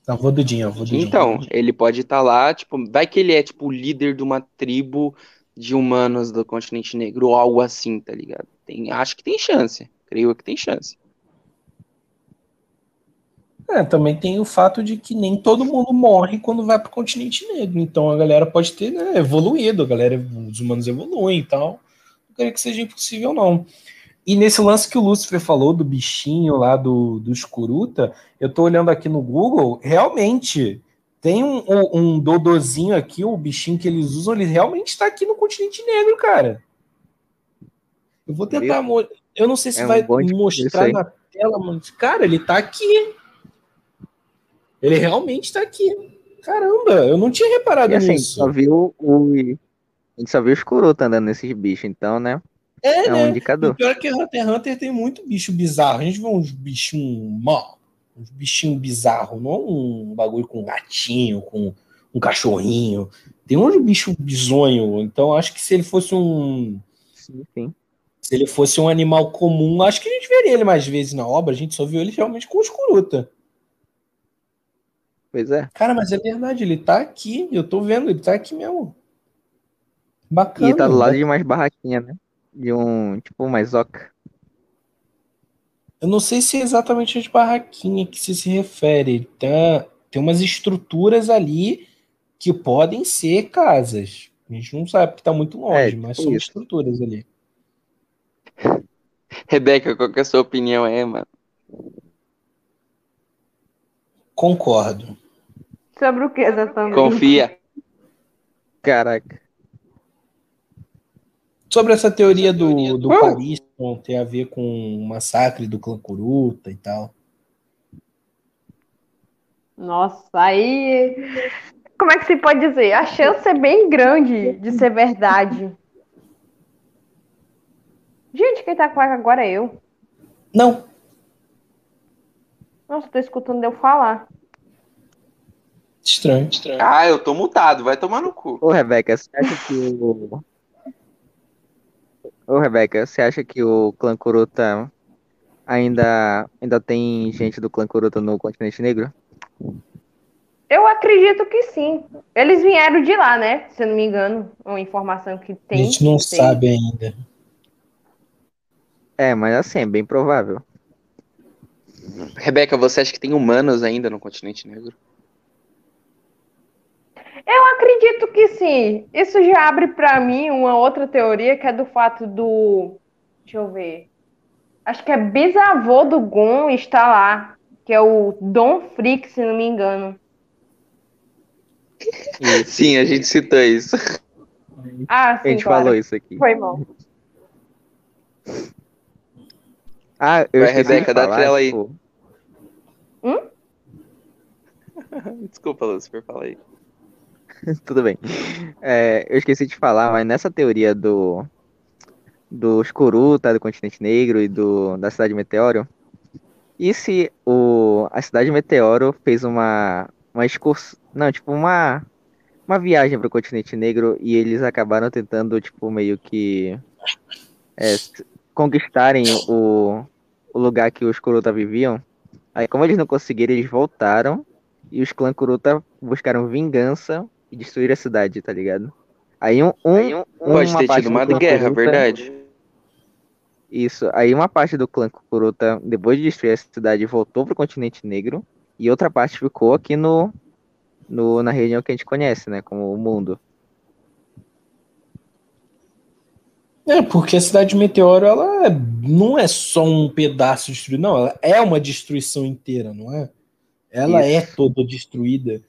Não, vou do Dinho, vou do Dinho.
Então, ele pode estar lá, tipo, vai que ele é, tipo, o líder de uma tribo de humanos do continente negro, ou algo assim, tá ligado? Tem, acho que tem chance. Creio que tem chance.
É, também tem o fato de que nem todo mundo morre quando vai pro continente negro. Então a galera pode ter né, evoluído, a galera, os humanos evoluem e tal. Não creio que seja impossível, não. E nesse lance que o Lúcifer falou do bichinho lá do, do Escuruta, eu tô olhando aqui no Google, realmente tem um, um, um dodozinho aqui, o bichinho que eles usam, ele realmente está aqui no continente negro, cara. Eu vou tentar. Eu não sei se
É um
vai mostrar na tela, mas, cara, ele tá aqui. Ele realmente tá aqui. Caramba, eu não tinha reparado
E assim,
nisso.
só viu o. A gente só viu os Kuruta andando nesses bichos, então, né?
É,
É um
né?
indicador.
O pior é que Hunter x Hunter tem muito bicho bizarro. A gente vê uns bichinhos mal, uns bichinhos bizarros, não um bagulho com um gatinho, com um cachorrinho. Tem uns bichos bizonho. Então acho que se ele fosse um.
Sim, sim.
Se ele fosse um animal comum, acho que a gente veria ele mais vezes na obra. A gente só viu ele realmente com os curuta.
Pois é.
Cara, mas é verdade, ele tá aqui. Eu tô vendo, ele tá aqui mesmo. Bacana.
E tá do lado de mais barraquinha, né? De um. Tipo, uma zoca.
Eu não sei se é exatamente as barraquinhas que se, se refere. Tá, tem umas estruturas ali que podem ser casas. A gente não sabe porque tá muito longe,
É,
mas
tipo
são
isso.
estruturas ali. *laughs*
Rebeca, qual que é a sua opinião é, mano?
Concordo.
Sobre o que exatamente?
Confia.
Caraca.
Sobre essa teoria do, do Paris ter a ver com o massacre do clã Kuruta e tal.
Nossa, aí. Como é que se pode dizer? A chance é bem grande de ser verdade. Gente, quem tá com a agora é eu.
Não,
Nossa, tô escutando eu falar.
Estranho. estranho.
Ah, eu tô mutado, vai tomar no cu.
Ô, Rebeca, você acha que o. Ô, Rebeca, você acha que o clã Kuruta ainda, ainda tem gente do clã Kuruta no continente negro?
Eu acredito que sim. Eles vieram de lá, né? Se eu não me engano. Uma informação que
A
tem.
gente não
sei.
sabe ainda.
É, mas assim, é bem provável.
Rebeca, você acha que tem humanos ainda no continente negro?
Eu acredito que sim. Isso já abre pra mim uma outra teoria que é do fato do. Deixa eu ver. Acho que é bisavô do Gon está lá. Que é o Don Frick, se não me engano. *laughs*
Sim, a gente citou isso.
Ah,
A
sim,
gente
claro.
falou isso aqui.
Foi mal.
Ah, eu
Vai,
esqueci de
Rebeca, dá
falar,
trela aí.
tipo, *laughs*
Desculpa, Lucifer, fala aí. *laughs*
Tudo bem. É, eu esqueci de falar, mas nessa teoria do dos Kuruta, do continente negro e do da cidade Meteoro, e se o a cidade Meteoro fez uma uma excursão, não, tipo uma uma viagem para o continente negro e eles acabaram tentando tipo meio que é, conquistarem o, o lugar que os Kuruta viviam. Aí como eles não conseguiram, eles voltaram e os clã Kuruta buscaram vingança e destruir a cidade, tá ligado? Aí um, um,
Pode
uma
ter
parte
tido
do
uma guerra,
Kuruta-
verdade?
Isso. Aí uma parte do clã Kuruta, depois de destruir a cidade, voltou pro continente negro e outra parte ficou aqui no no, na região que a gente conhece, né? Como o mundo.
É, porque a cidade de Meteoro, ela não é só um pedaço destruído, não, ela é uma destruição inteira, não é? Ela Isso. é toda destruída.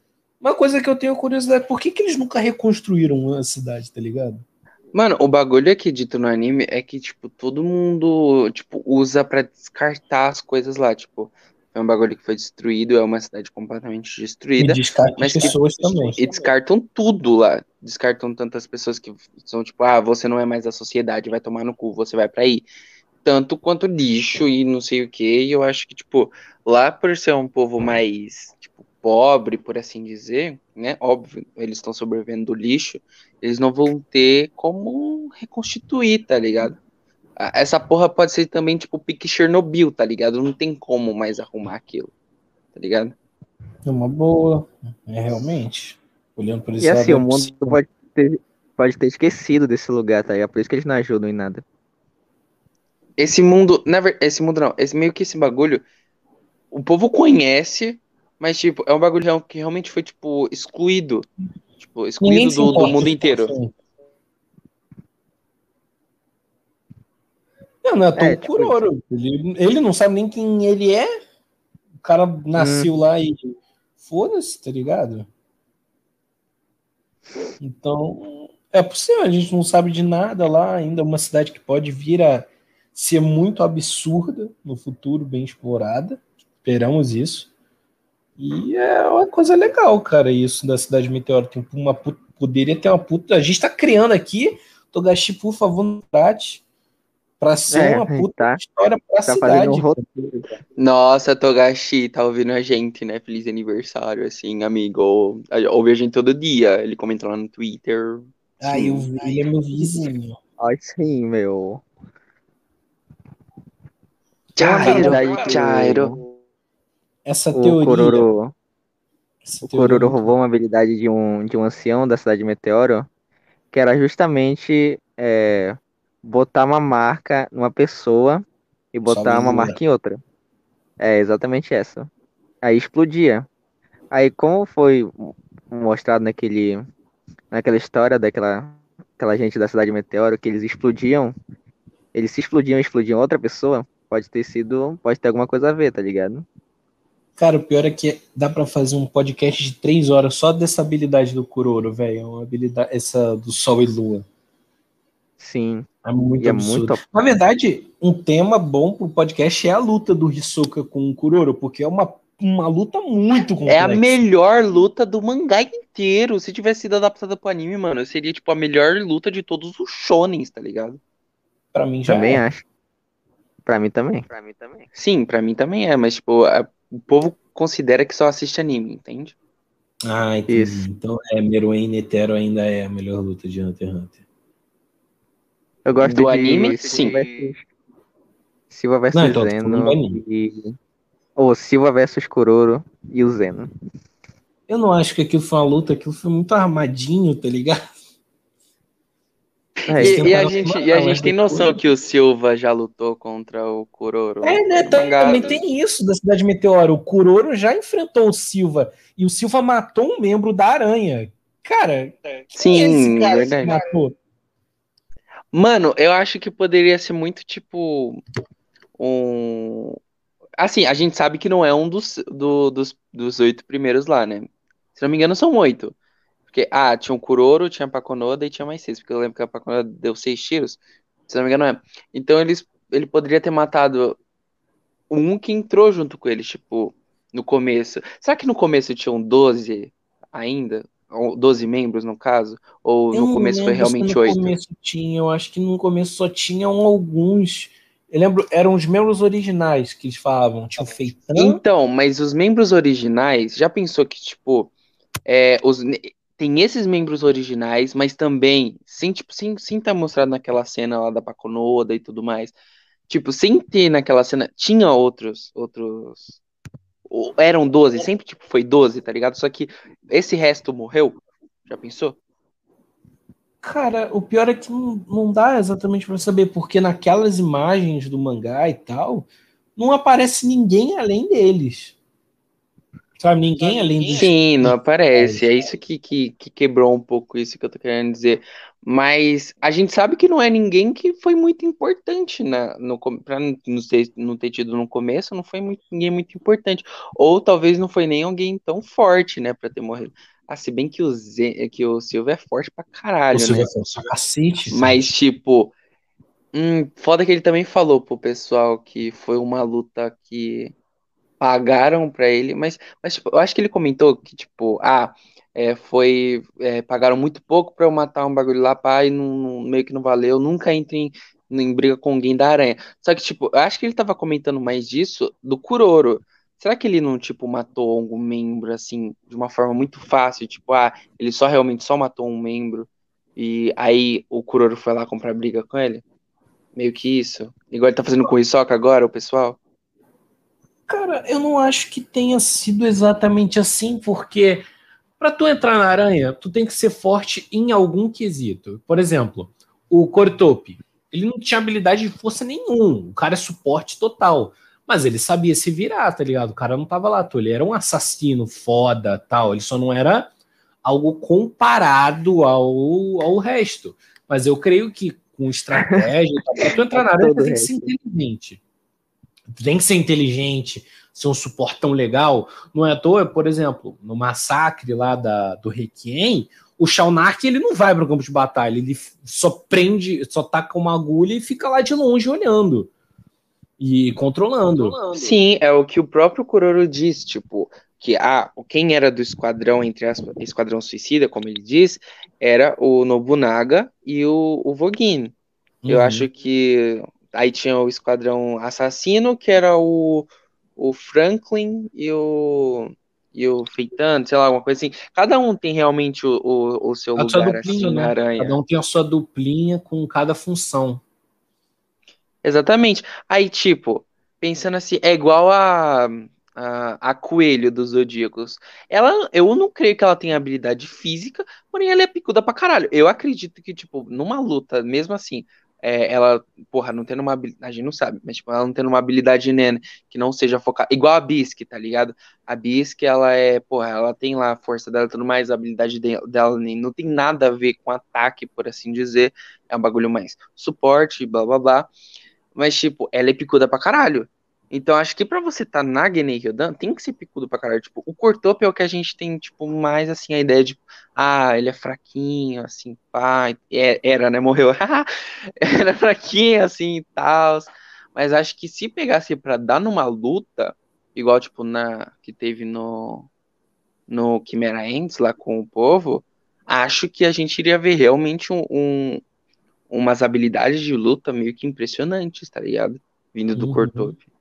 Uma coisa que eu tenho curiosidade, por que, que eles nunca reconstruíram a cidade, tá ligado?
Mano, o bagulho aqui dito no anime é que, tipo, todo mundo, tipo, usa para descartar as coisas lá, tipo, é um bagulho que foi destruído, é uma cidade completamente destruída. E mas pessoas que, também. E descartam tudo lá. Descartam tantas pessoas que são tipo, ah, você não é mais da sociedade, vai tomar no cu, você vai para aí. Tanto quanto lixo e não sei o que. E eu acho que, tipo, lá por ser um povo mais, pobre, por assim dizer, né? Óbvio, eles estão sobrevivendo do lixo, eles não vão ter como reconstituir, tá ligado? Essa porra pode ser também tipo pique Chernobyl, tá ligado? Não tem como mais arrumar aquilo, tá ligado?
É uma boa, é realmente. Olhando por isso.
E assim, o mundo pode ter, pode ter esquecido desse lugar, tá ligado? Por isso que eles não ajudam em nada.
Esse mundo, verdade, esse mundo não, esse meio que esse bagulho, o povo conhece, mas tipo, é um bagulho que realmente foi tipo excluído, tipo, excluído do, do mundo inteiro.
Não, não é tão é, tipo Kuroro. Ele, ele não sabe nem quem ele é. O cara nasceu hum. lá e foda-se, tá ligado? Então, é possível, a gente não sabe de nada lá ainda. Uma cidade que pode vir a ser muito absurda no futuro, bem explorada. Esperamos isso. E é uma coisa legal, cara, isso da cidade meteoro. Tem uma, poderia ter uma puta. A gente tá criando aqui. Togashi, por favor, não trate Pra ser é, uma puta tá, história pra tá cidade. Um
Nossa, Togashi tá ouvindo a gente, né? Feliz aniversário, assim, amigo. Ouve a gente todo dia. Ele comenta lá no Twitter.
Ah, eu vi, ele é meu vizinho.
Ai, sim, meu.
Jairo, Jairo.
Essa o teoria.
Kororo, o Kororo roubou uma habilidade de um, de um ancião da cidade de Meteoro, que era justamente é, botar uma marca numa pessoa e botar uma marca em outra. É exatamente essa. Aí explodia. Aí como foi mostrado naquele naquela história daquela aquela gente da cidade Meteoro que eles explodiam, eles se explodiam e explodiam outra pessoa, pode ter sido, pode ter alguma coisa a ver, tá ligado?
Cara, o pior é que dá para fazer um podcast de três horas só dessa habilidade do Kuroro, velho. É uma habilidade, essa do Sol e Lua.
Sim.
É muito absurdo. É muito... Na verdade, um tema bom pro podcast é a luta do Hisoka com o Kuroro, porque é uma, uma luta muito complexa.
É a melhor luta do mangá inteiro. Se tivesse sido adaptada pro anime, mano, seria tipo a melhor luta de todos os shonens, tá ligado?
Pra mim já
Também
é.
acho. Pra mim também.
Pra mim também. Sim, pra mim também é, mas tipo, a, o povo considera que só assiste anime, entende?
Ah, entendi. Isso. Então é, Meruem Netero ainda é a melhor luta de Hunter x Hunter.
Eu gosto do de anime, sim.
Silva vs Não, então, Zeno e... Ou Silva vs Kuroro e o Zeno.
Eu não acho que aquilo foi uma luta, aquilo foi muito armadinho, tá ligado?
É, e, e, a gente, e a gente tem noção que o Silva já lutou contra o Kuroro.
É, né? Também tem isso da Cidade Meteoro. O Kuroro já enfrentou o Silva. E o Silva matou um membro da aranha. Cara,
sim, é cara verdade. matou? Mano, eu acho que poderia ser muito tipo um. Assim, a gente sabe que não é um dos, do, dos, dos oito primeiros lá, né? Se não me engano, são oito. Porque, ah, tinha o Kuroro, tinha a Pakonoda e tinha mais seis. Porque eu lembro que a Pakonoda deu seis tiros. Se não me engano, é. Então eles, ele poderia ter matado um que entrou junto com eles, tipo, no começo. Será que no começo tinham 12 ainda? 12 membros, no caso? Ou eu no começo foi realmente oito? No começo
tinha, eu acho que no começo só tinham alguns. Eu lembro, eram os membros originais que eles falavam, tinha o Feitão.
Então, mas os membros originais, já pensou que, tipo, é, os, tem esses membros originais, mas também, sem, tipo, sem estar tá mostrado naquela cena lá da Paconoda e tudo mais, tipo, sem ter naquela cena, tinha outros, outros eram 12, sempre tipo foi 12, tá ligado? Só que esse resto morreu. Já pensou?
Cara, o pior é que não, não dá exatamente para saber, porque naquelas imagens do mangá e tal, não aparece ninguém além deles. Sabe, ninguém além do.
Sim, não aparece. É isso que, que, que quebrou um pouco isso que eu tô querendo dizer. Mas a gente sabe que não é ninguém que foi muito importante na, no, pra não ter, não ter tido no começo, não foi muito, ninguém muito importante. Ou talvez não foi nem alguém tão forte, né, pra ter morrido. Ah, se bem que o, que o Silva é forte pra caralho, o né?
é forte pra cacete.
Mas, tipo, hum, foda que ele também falou pro pessoal que foi uma luta que pagaram para ele, mas, mas tipo, eu acho que ele comentou que, tipo, ah, é, foi. É, pagaram muito pouco para eu matar um bagulho lá, pai, não, não, meio que não valeu, nunca entre em, em briga com alguém da aranha. Só que, tipo, eu acho que ele tava comentando mais disso do Kuroro. Será que ele não, tipo, matou algum membro, assim, de uma forma muito fácil? Tipo, ah, ele só realmente só matou um membro e aí o Kuroro foi lá comprar briga com ele? Meio que isso. Igual ele tá fazendo com o Hisoka agora, o pessoal?
Cara, eu não acho que tenha sido exatamente assim, porque para tu entrar na aranha, tu tem que ser forte em algum quesito. Por exemplo, o Cortope, ele não tinha habilidade de força nenhum, o cara é suporte total. Mas ele sabia se virar, tá ligado? O cara não tava lá, tu, ele era um assassino foda, tal, ele só não era algo comparado ao, ao resto. Mas eu creio que com estratégia, pra tu entrar na *laughs* aranha, tu tem que ser inteligente tem que ser inteligente, ser um suportão legal. Não é à toa, por exemplo, no massacre lá da, do Requiem, o Shaunark ele não vai para o campo de batalha, ele só prende, só taca uma agulha e fica lá de longe olhando e controlando.
Sim, é o que o próprio Kuroro diz, tipo, que ah, quem era do esquadrão, entre aspas, esquadrão suicida, como ele diz, era o Nobunaga e o, o Vogin. Uhum. Eu acho que Aí tinha o Esquadrão Assassino, que era o, o Franklin e o, e o Feitano, sei lá, alguma coisa assim. Cada um tem realmente o, o, o seu a lugar duplinha, assim, né? aranha.
Cada um tem a sua duplinha com cada função.
Exatamente. Aí, tipo, pensando assim, é igual a, a, a Coelho dos Zodíacos. Ela, eu não creio que ela tenha habilidade física, porém ela é picuda pra caralho. Eu acredito que, tipo, numa luta, mesmo assim, é, ela, porra, não tendo uma habilidade, a gente não sabe, mas tipo, ela não tendo uma habilidade nena que não seja focada, igual a Bisque, tá ligado? A Bisque, ela é, porra, ela tem lá a força dela tudo mais, a habilidade dela nem, não tem nada a ver com ataque, por assim dizer, é um bagulho mais suporte, blá blá blá, mas tipo, ela é picuda pra caralho, então, acho que para você estar tá na Genei Ryodan, tem que ser picudo pra caralho. Tipo, o Cortop é o que a gente tem, tipo, mais, assim, a ideia de, ah, ele é fraquinho, assim, pá, é, era, né, morreu. *laughs* era fraquinho, assim, e tal. Mas acho que se pegasse para dar numa luta, igual, tipo, na que teve no, no Chimera Ends, lá com o povo, acho que a gente iria ver realmente um, um umas habilidades de luta meio que impressionantes, tá ligado? Vindo do uhum. Cortop.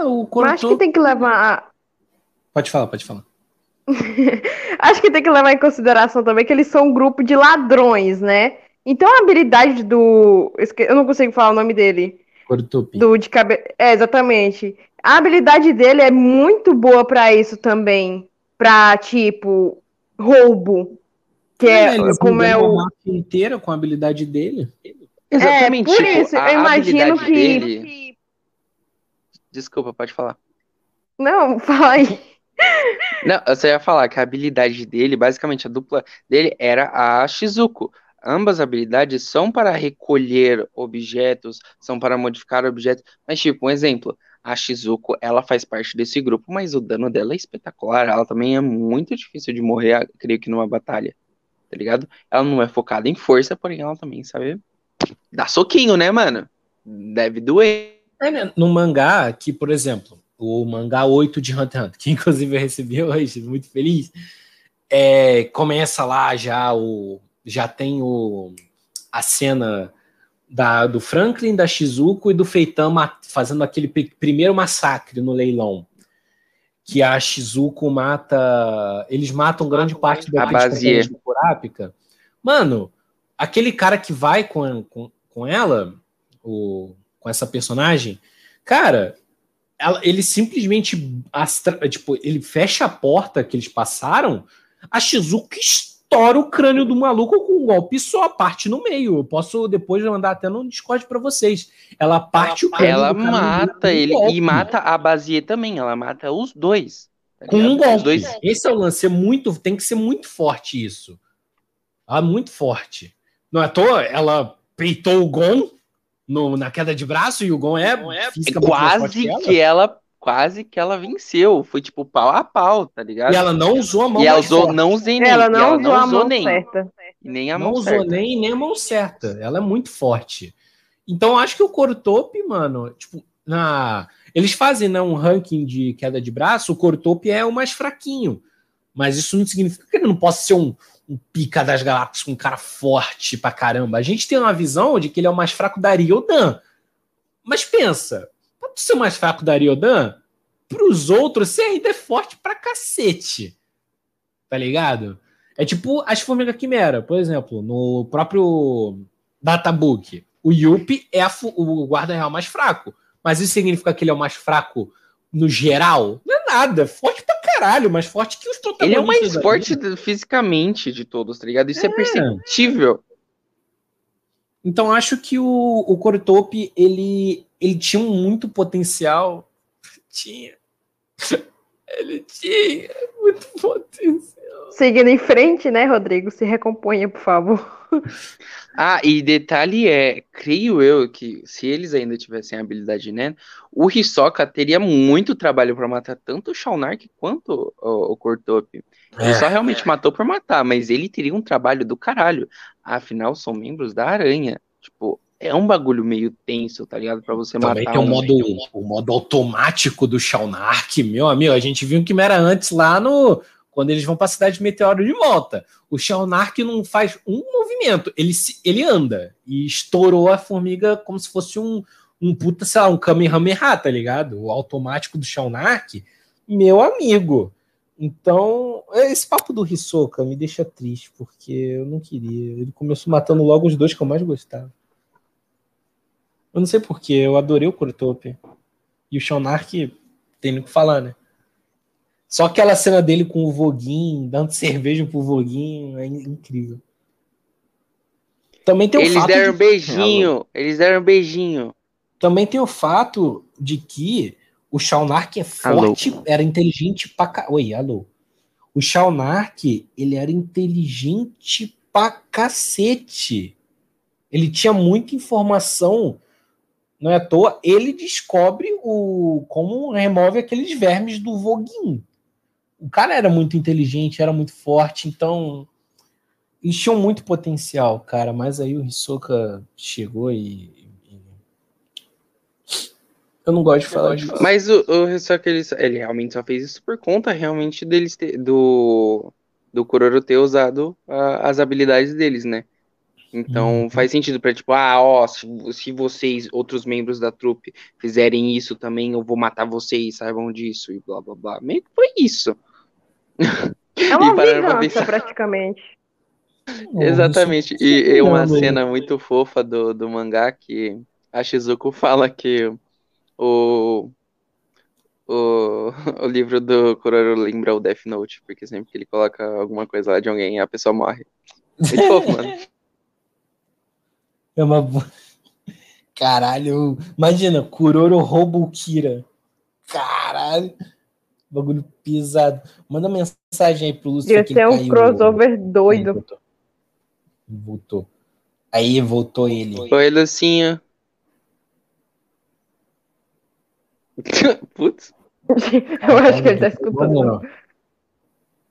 Ah, o Cortop... Acho que tem que levar.
Pode falar, pode falar. *laughs*
acho que tem que levar em consideração também que eles são um grupo de ladrões, né? Então a habilidade do. Eu não consigo falar o nome dele.
Cortop.
Do de cabe... É, exatamente. A habilidade dele é muito boa para isso também. Pra, tipo, roubo. Que é, é como é o.
inteira com a habilidade dele.
Exatamente.
É, por tipo, isso, eu imagino que.
Dele Desculpa, pode falar.
Não, *laughs* fala aí.
Não, só ia falar que a habilidade dele, basicamente a dupla dele era a Shizuko. Ambas habilidades são para recolher objetos, são para modificar objetos. Mas, tipo, um exemplo, a Shizuko, ela faz parte desse grupo, mas o dano dela é espetacular. Ela também é muito difícil de morrer, creio que numa batalha. Tá ligado? Ela não é focada em força, porém ela também sabe dar soquinho, né, mano? Deve doer.
É, né? No mangá, que, por exemplo, o mangá 8 de Hunter x Hunter, que *laughs* inclusive eu recebi hoje, muito feliz, é, começa lá já o. Já tem o, a cena da, do Franklin, da Shizuko e do Feitama fazendo aquele primeiro massacre no leilão. Que a Shizuko mata. Eles matam grande parte
daqueles
do Kurapika. Mano, aquele cara que vai com, com, com ela, o com essa personagem, cara, ela, ele simplesmente astra, tipo, ele fecha a porta que eles passaram, a Shizuka tora o crânio do maluco com um golpe só, parte no meio. Eu posso depois mandar até no Discord para vocês. Ela parte ela, o crânio
Ela mata ele e mata a Basie também. Ela mata os dois.
Tá com um golpe. Dois... Esse é o lance. É muito, tem que ser muito forte isso. Ah, muito forte. Não é à toa, ela peitou o Gon no, na queda de braço e o Gon é,
é, é quase que ela quase que ela venceu. Foi tipo pau a pau, tá ligado?
E ela não usou a mão
E ela usou, forte. não usei nem.
Ela não, ela usou, não usou a mão nem. certa.
Nem a
não usou certa. nem, nem a mão certa. Ela é muito forte. Então acho que o Cortope, mano, tipo, na eles fazem né, um ranking de queda de braço, o Cortope é o mais fraquinho. Mas isso não significa que ele não possa ser um, um pica das galáxias, um cara forte pra caramba. A gente tem uma visão de que ele é o mais fraco da Ryodan. Mas pensa, pra tu ser o mais fraco da Ryodan, pros outros, você ainda é forte pra cacete. Tá ligado? É tipo as formigas quimera, por exemplo, no próprio Databook. O Yuppie é o guarda real mais fraco. Mas isso significa que ele é o mais fraco no geral? Não é nada. Forte pra caralho, mais forte que os
protagonistas. Ele é o mais forte fisicamente de todos, tá ligado? Isso é, é perceptível.
Então acho que o, o Cortope, ele, *laughs* *laughs* ele tinha muito potencial. Tinha. Ele tinha muito potencial.
Seguindo em frente, né, Rodrigo? Se recomponha, por favor. *laughs*
Ah, e detalhe é, creio eu que se eles ainda tivessem a habilidade né, o Hisoka teria muito trabalho para matar tanto o Shaunark quanto o, o Cortop. Ele é. só realmente matou por matar, mas ele teria um trabalho do caralho. Afinal, são membros da aranha. Tipo, é um bagulho meio tenso, tá ligado? Pra você
Também
matar.
Tem um modo, o modo automático do Shaunark, meu amigo. A gente viu que era antes lá no quando eles vão para a cidade de Meteoro de volta. O Shalnark não faz um movimento, ele, ele anda e estourou a formiga como se fosse um, um puta, sei lá, um Kamehameha, tá ligado? O automático do Shalnark, meu amigo. Então, esse papo do Hisoka me deixa triste, porque eu não queria. Ele começou matando logo os dois que eu mais gostava. Eu não sei porquê, eu adorei o Kurotop. E o Shalnark tem o que falar, né? Só aquela cena dele com o Voguinho, dando *laughs* cerveja pro Voguinho, é incrível.
Também tem o eles fato deram de... beijinho, eles deram beijinho.
Também tem o fato de que o Shaunark é forte, alô. era inteligente pra ca... Oi, alô. O Shaunark, ele era inteligente pra cacete. Ele tinha muita informação, não é à toa, ele descobre o como remove aqueles vermes do Voguinho o cara era muito inteligente, era muito forte, então eles tinham muito potencial, cara, mas aí o Hisoka chegou e, e... eu não gosto de falar disso.
Mas o, o Hisoka, ele, ele realmente só fez isso por conta realmente deles ter, do do Kuroro ter usado uh, as habilidades deles, né? Então uhum. faz sentido para tipo, ah, ó, se, se, vocês, outros membros da trupe, fizerem isso também, eu vou matar vocês, saibam disso, e blá blá blá. Meio que foi isso.
É uma vingança, praticamente.
Exatamente. E é uma cena muito fofa do, do mangá que a Shizuko fala que o, o, o livro do Kuroro lembra o Death Note, porque sempre que ele coloca alguma coisa lá de alguém, a pessoa morre. Muito fofo, mano. *laughs*
É uma. Caralho, imagina, Kuroro rouba o Kira. Caralho. Bagulho pisado. Manda mensagem aí pro Lúcio.
Devia ser um crossover doido. Aí, voltou.
voltou. Aí voltou ele.
Oi, Lucinho. *laughs* Putz. *laughs*
Eu acho que ele tá escutando.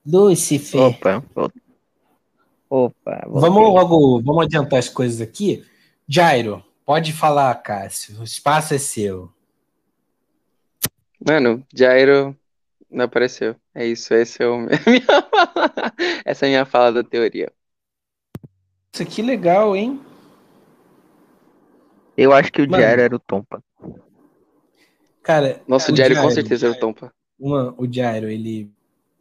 Lucifer.
Opa.
Opa. Vamos logo, vamos adiantar as coisas aqui. Jairo, pode falar, Cássio. O espaço é seu.
Mano, Jairo não apareceu. É isso, esse é o *laughs* essa é a minha fala da teoria.
Isso aqui legal, hein?
Eu acho que o Mano, Jairo era o Tompa.
Cara,
nossa, o, Jairo, com certeza era o Tompa.
Uma, o Jairo, ele,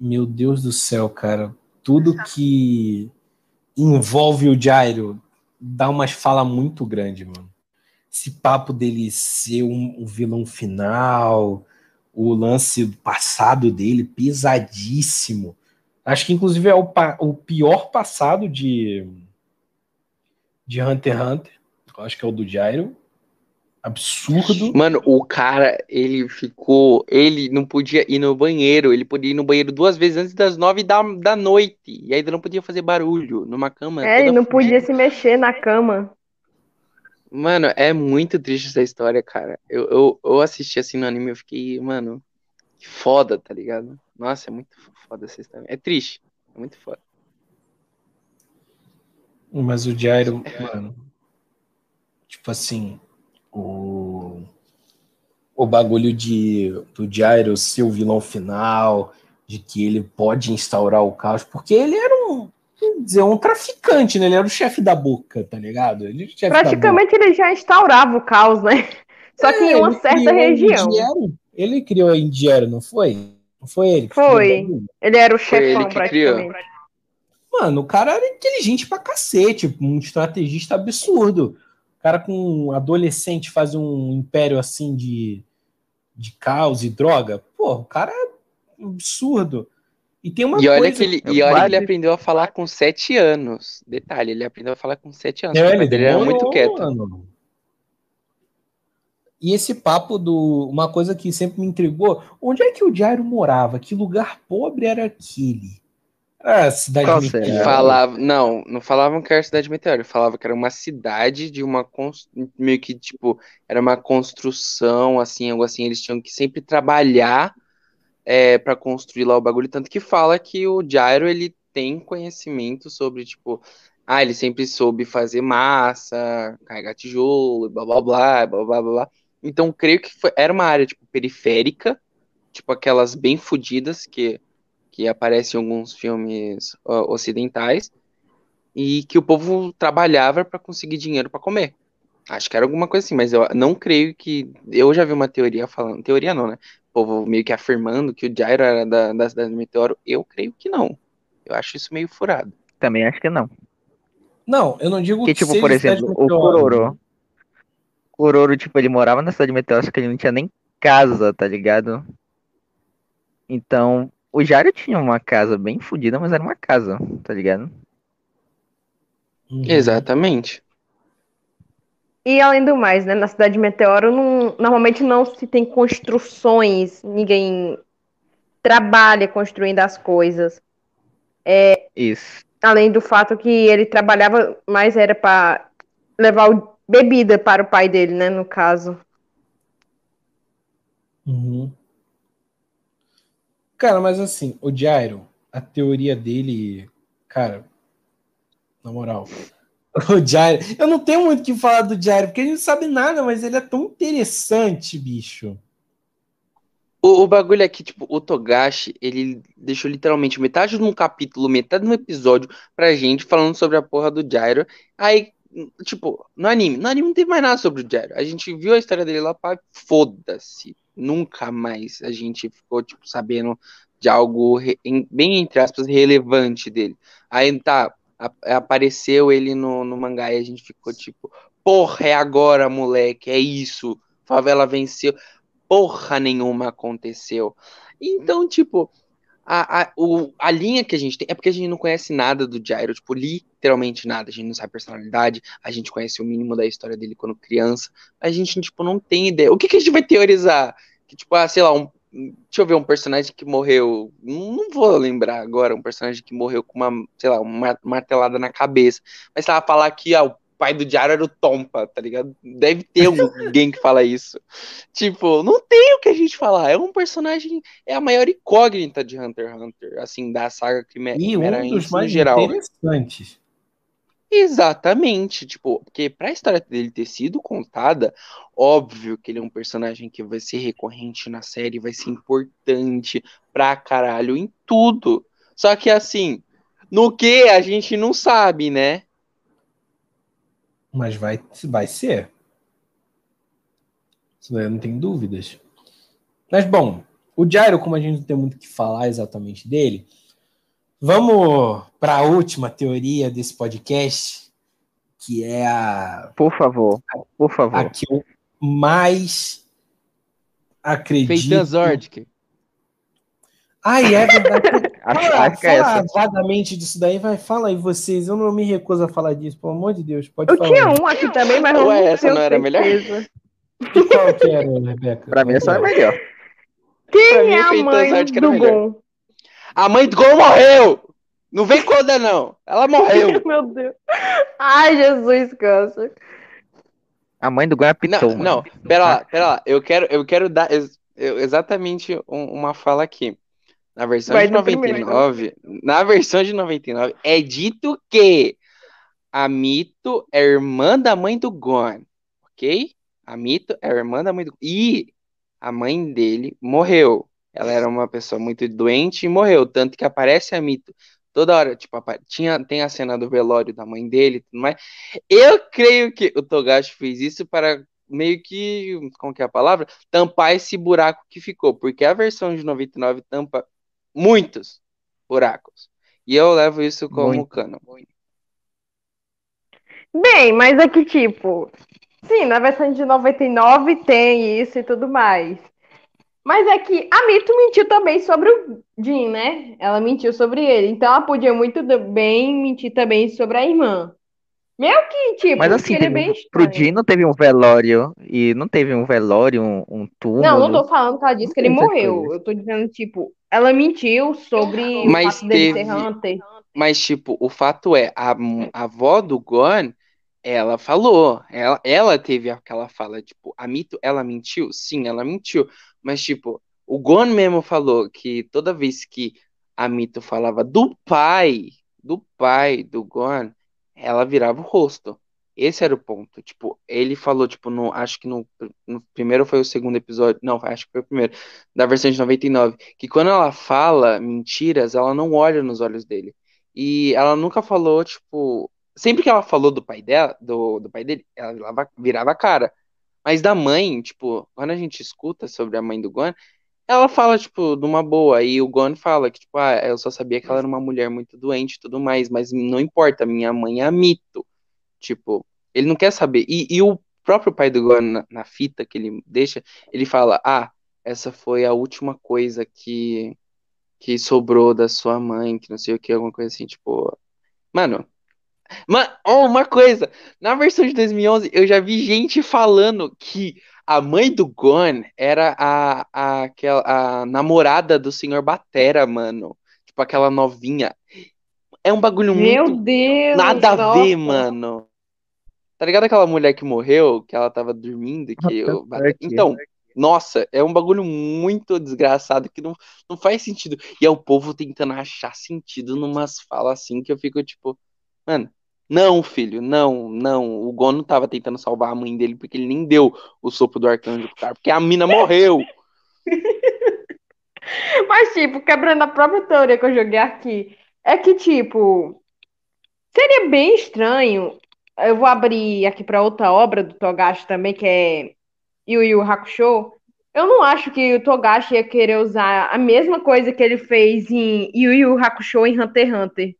meu Deus do céu, cara, tudo que envolve o Jairo dá umas fala muito grande, mano. Esse papo dele ser um, um vilão final, o lance passado dele pesadíssimo. Acho que inclusive é o, o pior passado de de Hunter x Hunter. Eu acho que é o do Gyro. Absurdo.
Mano, o cara, ele ficou. Ele não podia ir no banheiro. Ele podia ir no banheiro duas vezes antes das nove da, da noite. E ainda não podia fazer barulho numa cama.
É, ele não podia se mexer na cama.
Mano, é muito triste essa história, cara. Eu, eu, eu assisti assim no anime e eu fiquei, mano, que foda, tá ligado? Nossa, é muito foda essa história. É triste. É muito foda.
Mas o Jairo, mano, tipo assim, o, o bagulho de do Jairo ser o vilão final, de que ele pode instaurar o caos, porque ele um, dizer, um traficante, né? Ele era o chefe da boca, tá ligado? Ele
Praticamente ele já instaurava o caos, né? Só que é, em uma certa região.
Indiero. Ele criou a Indiero, não foi? Não foi ele?
Foi. Ele era o chefão, praticamente. Criou.
Mano, o cara era inteligente pra cacete, um estrategista absurdo. O cara com um adolescente faz um império assim de, de caos e droga. Pô, o cara é absurdo. E tem uma
e
olha
coisa. Que ele, e olha que ele aprendeu a falar com sete anos. Detalhe, ele aprendeu a falar com sete anos. É, ele, ele era muito quieto. Mano.
E esse papo do. Uma coisa que sempre me intrigou: onde é que o Jairo morava? Que lugar pobre era aquele?
É, cidade Qual meteoro. Falava, não, não falavam que era cidade meteoro, falava que era uma cidade de uma meio que tipo, era uma construção assim, algo assim, eles tinham que sempre trabalhar é, para construir lá o bagulho, tanto que fala que o Jairo ele tem conhecimento sobre tipo, ah, ele sempre soube fazer massa, carregar tijolo, blá blá blá, blá blá blá. Então, creio que foi, era uma área tipo periférica, tipo aquelas bem fodidas que que aparece em alguns filmes ocidentais, e que o povo trabalhava para conseguir dinheiro para comer. Acho que era alguma coisa assim, mas eu não creio que. Eu já vi uma teoria falando. Teoria não, né? O povo meio que afirmando que o Jairo era da, da cidade do meteoro. Eu creio que não. Eu acho isso meio furado.
Também acho que não.
Não, eu não digo
que. Que, tipo, por exemplo, o Kuroro. O Kuroro, tipo, ele morava na cidade de meteoro, só que ele não tinha nem casa, tá ligado? Então, o Jairo tinha uma casa bem fodida, mas era uma casa, tá ligado?
Uhum. Exatamente.
E além do mais, né, na cidade de Meteoro não, normalmente não se tem construções, ninguém trabalha construindo as coisas. É,
Isso.
Além do fato que ele trabalhava mais era para levar o, bebida para o pai dele, né, no caso.
Uhum. Cara, mas assim, o Jairo, a teoria dele, cara, na moral, *laughs* o Jairo, eu não tenho muito o que falar do Jairo, porque ele não sabe nada, mas ele é tão interessante, bicho.
O, o bagulho é que, tipo, o Togashi, ele deixou literalmente metade de um capítulo, metade de um episódio pra gente falando sobre a porra do Jairo. Aí, tipo, no anime, no anime não teve mais nada sobre o Jairo. A gente viu a história dele lá, pá, foda-se nunca mais a gente ficou, tipo, sabendo de algo bem, entre aspas, relevante dele. Aí tá, apareceu ele no, no mangá e a gente ficou tipo, porra, é agora, moleque, é isso. Favela venceu. Porra nenhuma aconteceu. Então, tipo, a, a, o, a linha que a gente tem é porque a gente não conhece nada do Jairo, tipo, literalmente nada. A gente não sabe a personalidade, a gente conhece o mínimo da história dele quando criança. A gente, tipo, não tem ideia. O que, que a gente vai teorizar? Que, tipo, ah, sei lá, um, deixa eu ver, um personagem que morreu. Não vou lembrar agora, um personagem que morreu com uma, sei lá, uma martelada na cabeça. Mas se ela falar que ah, o pai do Diário era o Tompa, tá ligado? Deve ter *laughs* alguém que fala isso. Tipo, não tem o que a gente falar. É um personagem, é a maior incógnita de Hunter x Hunter, assim, da saga que me,
e um dos mais geral. interessantes.
Exatamente, tipo, porque pra história dele ter sido contada, óbvio que ele é um personagem que vai ser recorrente na série, vai ser importante pra caralho em tudo. Só que assim, no que a gente não sabe, né?
Mas vai, vai ser. Isso daí não tem dúvidas. Mas bom, o Jairo, como a gente não tem muito o que falar exatamente dele, Vamos para a última teoria desse podcast, que é a.
Por favor, por favor.
A que eu mais acredito.
Feitan Zordic.
Ai, é verdade. *laughs* Fala,
acho que é
fala
essa.
vagamente disso daí, vai, fala aí vocês. Eu não me recuso a falar disso, pelo amor de Deus. Pode
Eu
falar.
tinha um aqui também, mas eu
Ué,
não
essa não era melhor?
certeza.
E qual que era, Rebeca?
Pra mim, essa é melhor.
Pra
Quem
mim,
é a
Feito
mãe do
melhor.
Gon?
A mãe do Gon morreu! Não vem conta, não. Ela morreu. *laughs*
Meu Deus. Ai, Jesus, câncer.
A mãe do Gon é a Pitou,
Não, não,
mano.
pera lá, pera lá. Eu quero, eu quero dar ex- eu- exatamente um- uma fala aqui. Na versão
Vai
de
no primeiro.
99, na versão de 99, é dito que a Mito é irmã da mãe do Gon, ok? A Mito é irmã da mãe do E a mãe dele morreu. Ela era uma pessoa muito doente e morreu. Tanto que aparece a Mito toda hora. Tipo, tinha, tem a cena do velório da mãe dele e tudo mais. Eu creio que o Togashi fez isso para meio que, como que é a palavra? Tampar esse buraco que ficou. Porque a versão de 99 tampa muitos buracos. E eu levo isso como
Muito.
cano.
Bem, mas é que tipo, sim, na versão de 99 tem isso e tudo mais. Mas é que a Mito mentiu também sobre o Jin, né? Ela mentiu sobre ele. Então ela podia muito bem mentir também sobre a irmã. Meio que, tipo,
Mas assim, teve-
bem
pro. Jin não teve um velório e não teve um velório, um, um túmulo.
Não, não tô falando que ela disse que ele morreu.
coisa.
Eu tô dizendo, tipo, ela mentiu sobre
Mas
o fato dele
teve-
ser Hunter.
Mas, tipo, o fato é, a, a avó do Gon, ela falou, ela, ela teve aquela fala, tipo, a Mito, ela mentiu? Sim, ela mentiu. Mas, tipo, o Gon mesmo falou que toda vez que a Mito falava do pai, do pai do Gon, ela virava o rosto. Esse era o ponto. Tipo, ele falou, tipo, no, acho que no, no primeiro foi o segundo episódio, não, acho que foi o primeiro, da versão de 99, que quando ela fala mentiras, ela não olha nos olhos dele. E ela nunca falou, tipo. Sempre que ela falou do pai dela, do, do pai dele, ela virava, virava a cara. Mas da mãe, tipo, quando a gente escuta sobre a mãe do Gon, ela fala, tipo, de uma boa. E o Gon fala que, tipo, ah, eu só sabia que ela era uma mulher muito doente e tudo mais, mas não importa, minha mãe é mito. Tipo, ele não quer saber. E, e o próprio pai do Gon, na, na fita que ele deixa, ele fala: Ah, essa foi a última coisa que que sobrou da sua mãe, que não sei o que, alguma coisa assim, tipo. Mano. Ma oh, uma coisa, na versão de 2011 eu já vi gente falando que a mãe do Gon era a, a, aquela, a namorada do senhor Batera, mano. Tipo, aquela novinha. É um bagulho
Meu
muito
Deus!
nada a ver,
nossa.
mano. Tá ligado aquela mulher que morreu, que ela tava dormindo, que
Aqui.
Então, nossa, é um bagulho muito desgraçado que não, não faz sentido. E é o povo tentando achar sentido numas falas assim que eu fico tipo, mano, não, filho, não, não. O Gon não tava tentando salvar a mãe dele porque ele nem deu o sopro do arcanjo pro cara, porque a mina morreu. *laughs*
Mas, tipo, quebrando a própria teoria que eu joguei aqui, é que, tipo, seria bem estranho. Eu vou abrir aqui para outra obra do Togashi também, que é Yu Yu Hakusho. Eu não acho que o Togashi ia querer usar a mesma coisa que ele fez em Yu Yu Hakusho em Hunter x Hunter.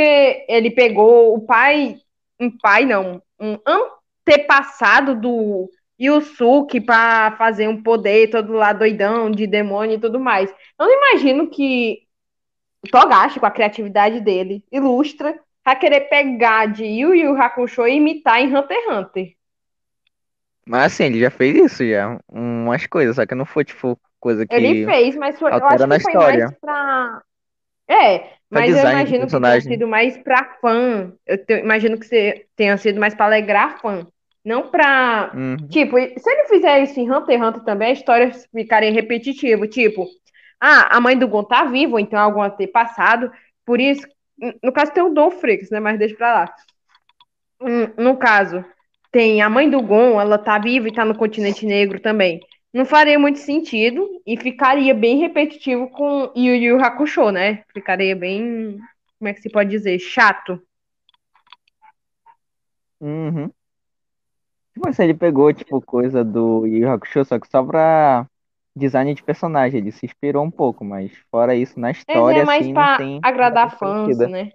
Porque ele pegou o pai, um pai não, um antepassado do Yusuke para fazer um poder todo lá doidão de demônio e tudo mais. Eu não imagino que o Togashi, com a criatividade dele, ilustra, vai querer pegar de Yu Yu Hakusho e imitar em Hunter x Hunter.
Mas assim, ele já fez isso já. Umas coisas, só que não foi, tipo, coisa que.
Ele fez, mas foi, eu acho que foi
história.
mais pra. É, mas eu imagino que tenha sido mais pra fã. Eu te- imagino que se- tenha sido mais pra alegrar fã. Não pra.
Uhum.
Tipo, se ele fizer isso em Hunter x Hunter também, a história ficaria repetitiva. Tipo, ah, a mãe do Gon tá viva, ou então algum antepassado. Por isso, no caso tem o Dolphrix, né? Mas deixa pra lá. Hum, No caso, tem a mãe do Gon, ela tá viva e tá no continente negro também. Não faria muito sentido e ficaria bem repetitivo com Yu Yu Hakusho, né? Ficaria bem, como é que se pode dizer, chato.
Uhum. Tipo assim, ele pegou, tipo, coisa do Yu Yu Hakusho, só que só pra design de personagem. Ele se inspirou um pouco, mas fora isso, na
Mas
história,
é mais
assim,
pra
não tem
agradar fãs, né?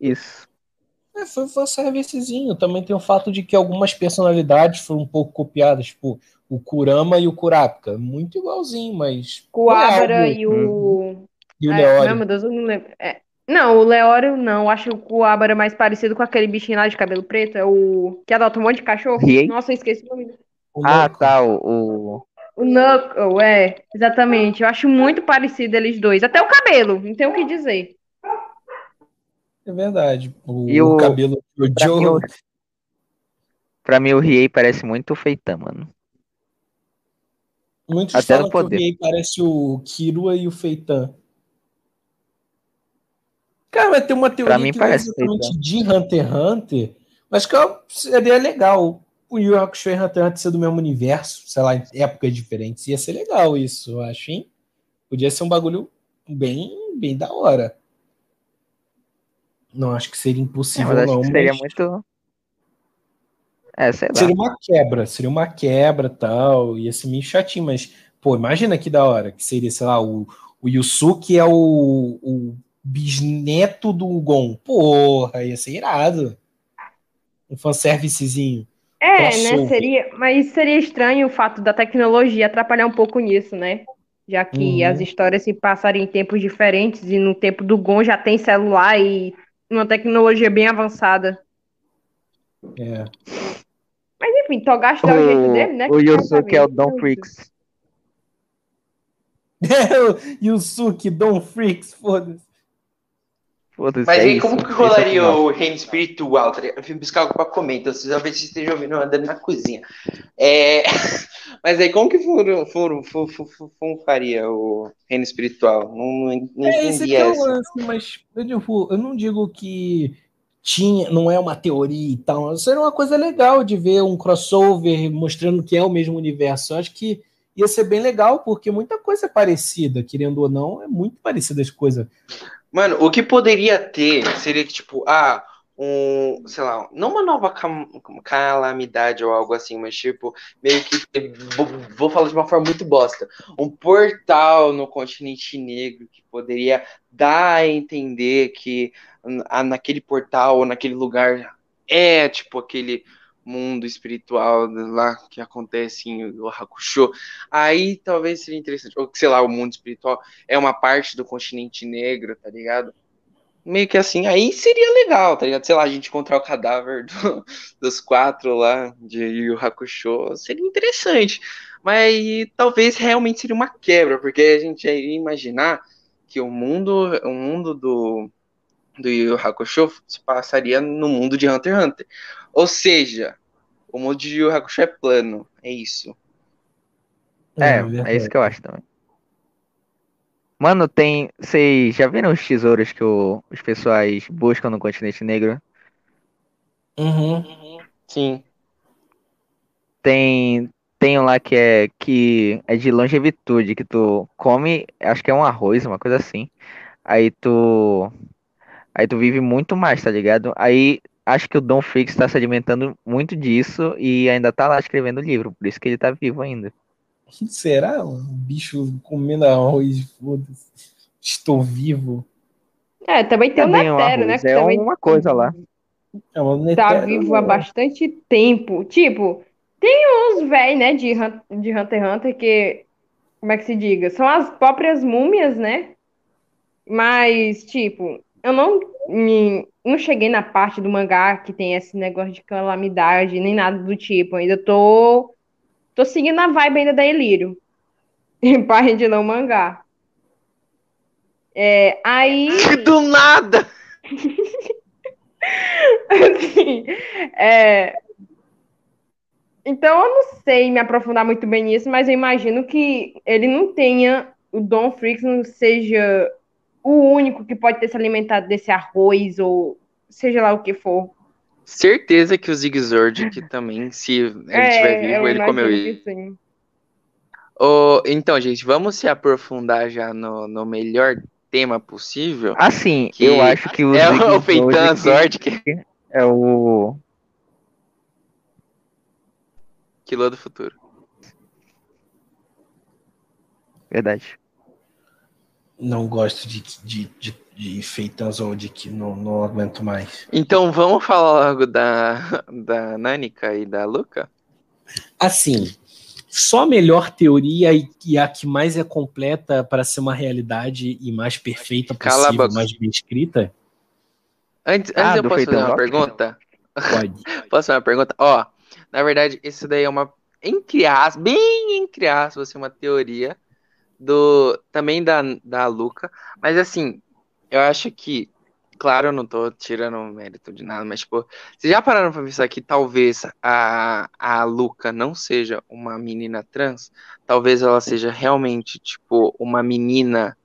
Isso.
É, foi fanservicezinho. Também tem o fato de que algumas personalidades foram um pouco copiadas, tipo o Kurama e o Kurapika. Muito igualzinho, mas. Não é
e o
E o
É,
Leório?
não, meu Deus, eu não lembro. É, Não, o Leório não. Eu Acho que o Coabra é mais parecido com aquele bichinho lá de cabelo preto. É o que adota um monte de cachorro.
Riei?
Nossa, eu esqueci o nome.
O
Ah, tá, o, o-
O Knuckle, é. Exatamente. Eu acho muito parecido eles dois. Até o cabelo, não tem o que dizer.
É verdade. O,
E o-
cabelo do
pra mim,
Joe.
o- Pra mim, o Riei parece muito o Feitan, mano.
Muitos
até
falam
no
que o
poder.
Riei parece o Kirua e o Feitan. Cara, vai ter uma teoria
mim
que é
parece
exatamente de Hunter x Hunter, mas que eu- seria legal o Yu Hakusho e Hunter x Hunter ser do mesmo universo, sei lá, em épocas diferentes. Ia ser legal isso, eu acho, hein? Podia ser um bagulho bem, bem da hora. Não acho que seria
É,
impossível,
mas acho
não.
seria
mas-
muito. É, sei lá.
Seria uma quebra, seria uma quebra tal, ia ser meio chatinho, mas, pô, imagina que da hora, que seria, sei lá, o, o Yusuke é o, o bisneto do Gon. Porra, ia ser irado. Um fanservicezinho.
É, né? Seria, mas seria estranho o fato da tecnologia atrapalhar um pouco nisso, né? Já que
Uhum.
as histórias se passarem em tempos diferentes e no tempo do Gon já tem celular e uma tecnologia bem avançada.
É.
Mas enfim, Togashi dá o jeito dele, né?
O, Yusuke é o. Don Freaks. *laughs*
Yusuke, Don Freaks, foda-se.
Foda-se,
Mas
é
aí,
isso.
como que
Esse é
rolaria o reino espiritual? tá? Eu fui buscar algo pra comer, então vocês talvez estejam ouvindo andando na cozinha. É... *laughs* Mas aí, como que for, for, for, for, for- for- faria o reino espiritual? Não, não
É, esse
entendi
aqui é o
essa.
lance, mas eu, digo, eu não digo que tinha, não é uma teoria e tal. Seria uma coisa legal de ver um crossover mostrando que é o mesmo universo. Eu acho que ia ser bem legal, porque muita coisa é parecida, querendo ou não, é muito parecida as coisas.
Mano, o que poderia ter seria que, tipo, ah, um, sei lá, não uma nova calamidade ou algo assim, mas tipo, meio que, vou, vou falar de uma forma muito bosta, um portal no continente negro que poderia dar a entender que naquele portal naquele lugar é, tipo, aquele mundo espiritual lá que acontece em Yu Hakusho, aí talvez seria interessante, ou sei lá, o mundo espiritual é uma parte do continente negro, tá ligado? Meio que assim, aí seria legal, tá ligado? Sei lá, a gente encontrar o cadáver do- *laughs* dos quatro lá de Yu Hakusho, seria interessante. Mas talvez realmente seria uma quebra, porque a gente ia imaginar que o mundo, o mundo do, do Yu Yu Hakusho se passaria no mundo de Hunter x Hunter. Ou seja, o mundo de Yu Yu Hakusho é plano, é isso.
É,
verdade.
é isso que eu acho também. Mano, tem. Vocês já viram os tesouros que o- os pessoais buscam no continente negro?
Uhum.
Sim.
Tem. Tem um lá que é que é de longevitude, que tu come, acho que é um arroz, uma coisa assim. Aí tu. Aí tu vive muito mais, tá ligado? Aí acho que o Don Freaks tá se alimentando muito disso e ainda tá lá escrevendo o livro, por isso que ele tá vivo ainda.
Será? Um bicho comendo arroz, foda-se. Estou vivo.
É, também tem o
Também um
Netero, né?
arroz,
que
é
também
uma coisa lá.
É uma
tá
netero-
vivo há bastante tempo. Tipo, tem uns véi, né, de, de Hunter x Hunter que, como é que se diga? São as próprias múmias, né? Mas, tipo, eu não, me- não cheguei na parte do mangá que tem esse negócio de calamidade, nem nada do tipo. Ainda tô, tô seguindo a vibe ainda da Elírio. *laughs* Pra gente ler o mangá. É, aí.
Do nada! *laughs*
Assim, é, Então, eu não sei me aprofundar muito bem nisso, mas eu imagino que ele não tenha, o Don Freaks não seja o único que pode ter se alimentado desse arroz ou seja lá o que for.
Certeza que o Zigzord que *laughs* também, se ele estiver vivo,
eu
ele comeu
sim.
Ô, então, gente, vamos se aprofundar já no, no melhor tema possível.
Assim,
Que
eu acho que o
é *laughs* o
Zigzord
Feitan Zord, que
é o
Quilô do futuro.
verdade.
Não gosto de, de, de, de feitas ou de que não, não aguento mais.
Então, vamos falar logo da, da Nanica e da Luca?
Assim, só a melhor teoria e, e a que mais é completa para ser uma realidade e mais perfeita possível, mais bem escrita.
Antes, antes ah, eu posso fazer uma pergunta? Pode. *laughs* posso fazer uma pergunta? Ó, na verdade, isso daí é uma, entre aspas, bem entre aspas, assim, uma teoria do também da, da Luca, mas assim, eu acho que Claro, eu não tô tirando mérito de nada, mas, tipo, vocês já pararam pra pensar que talvez a, a Luca não seja uma menina trans? Talvez ela seja realmente, tipo, uma menina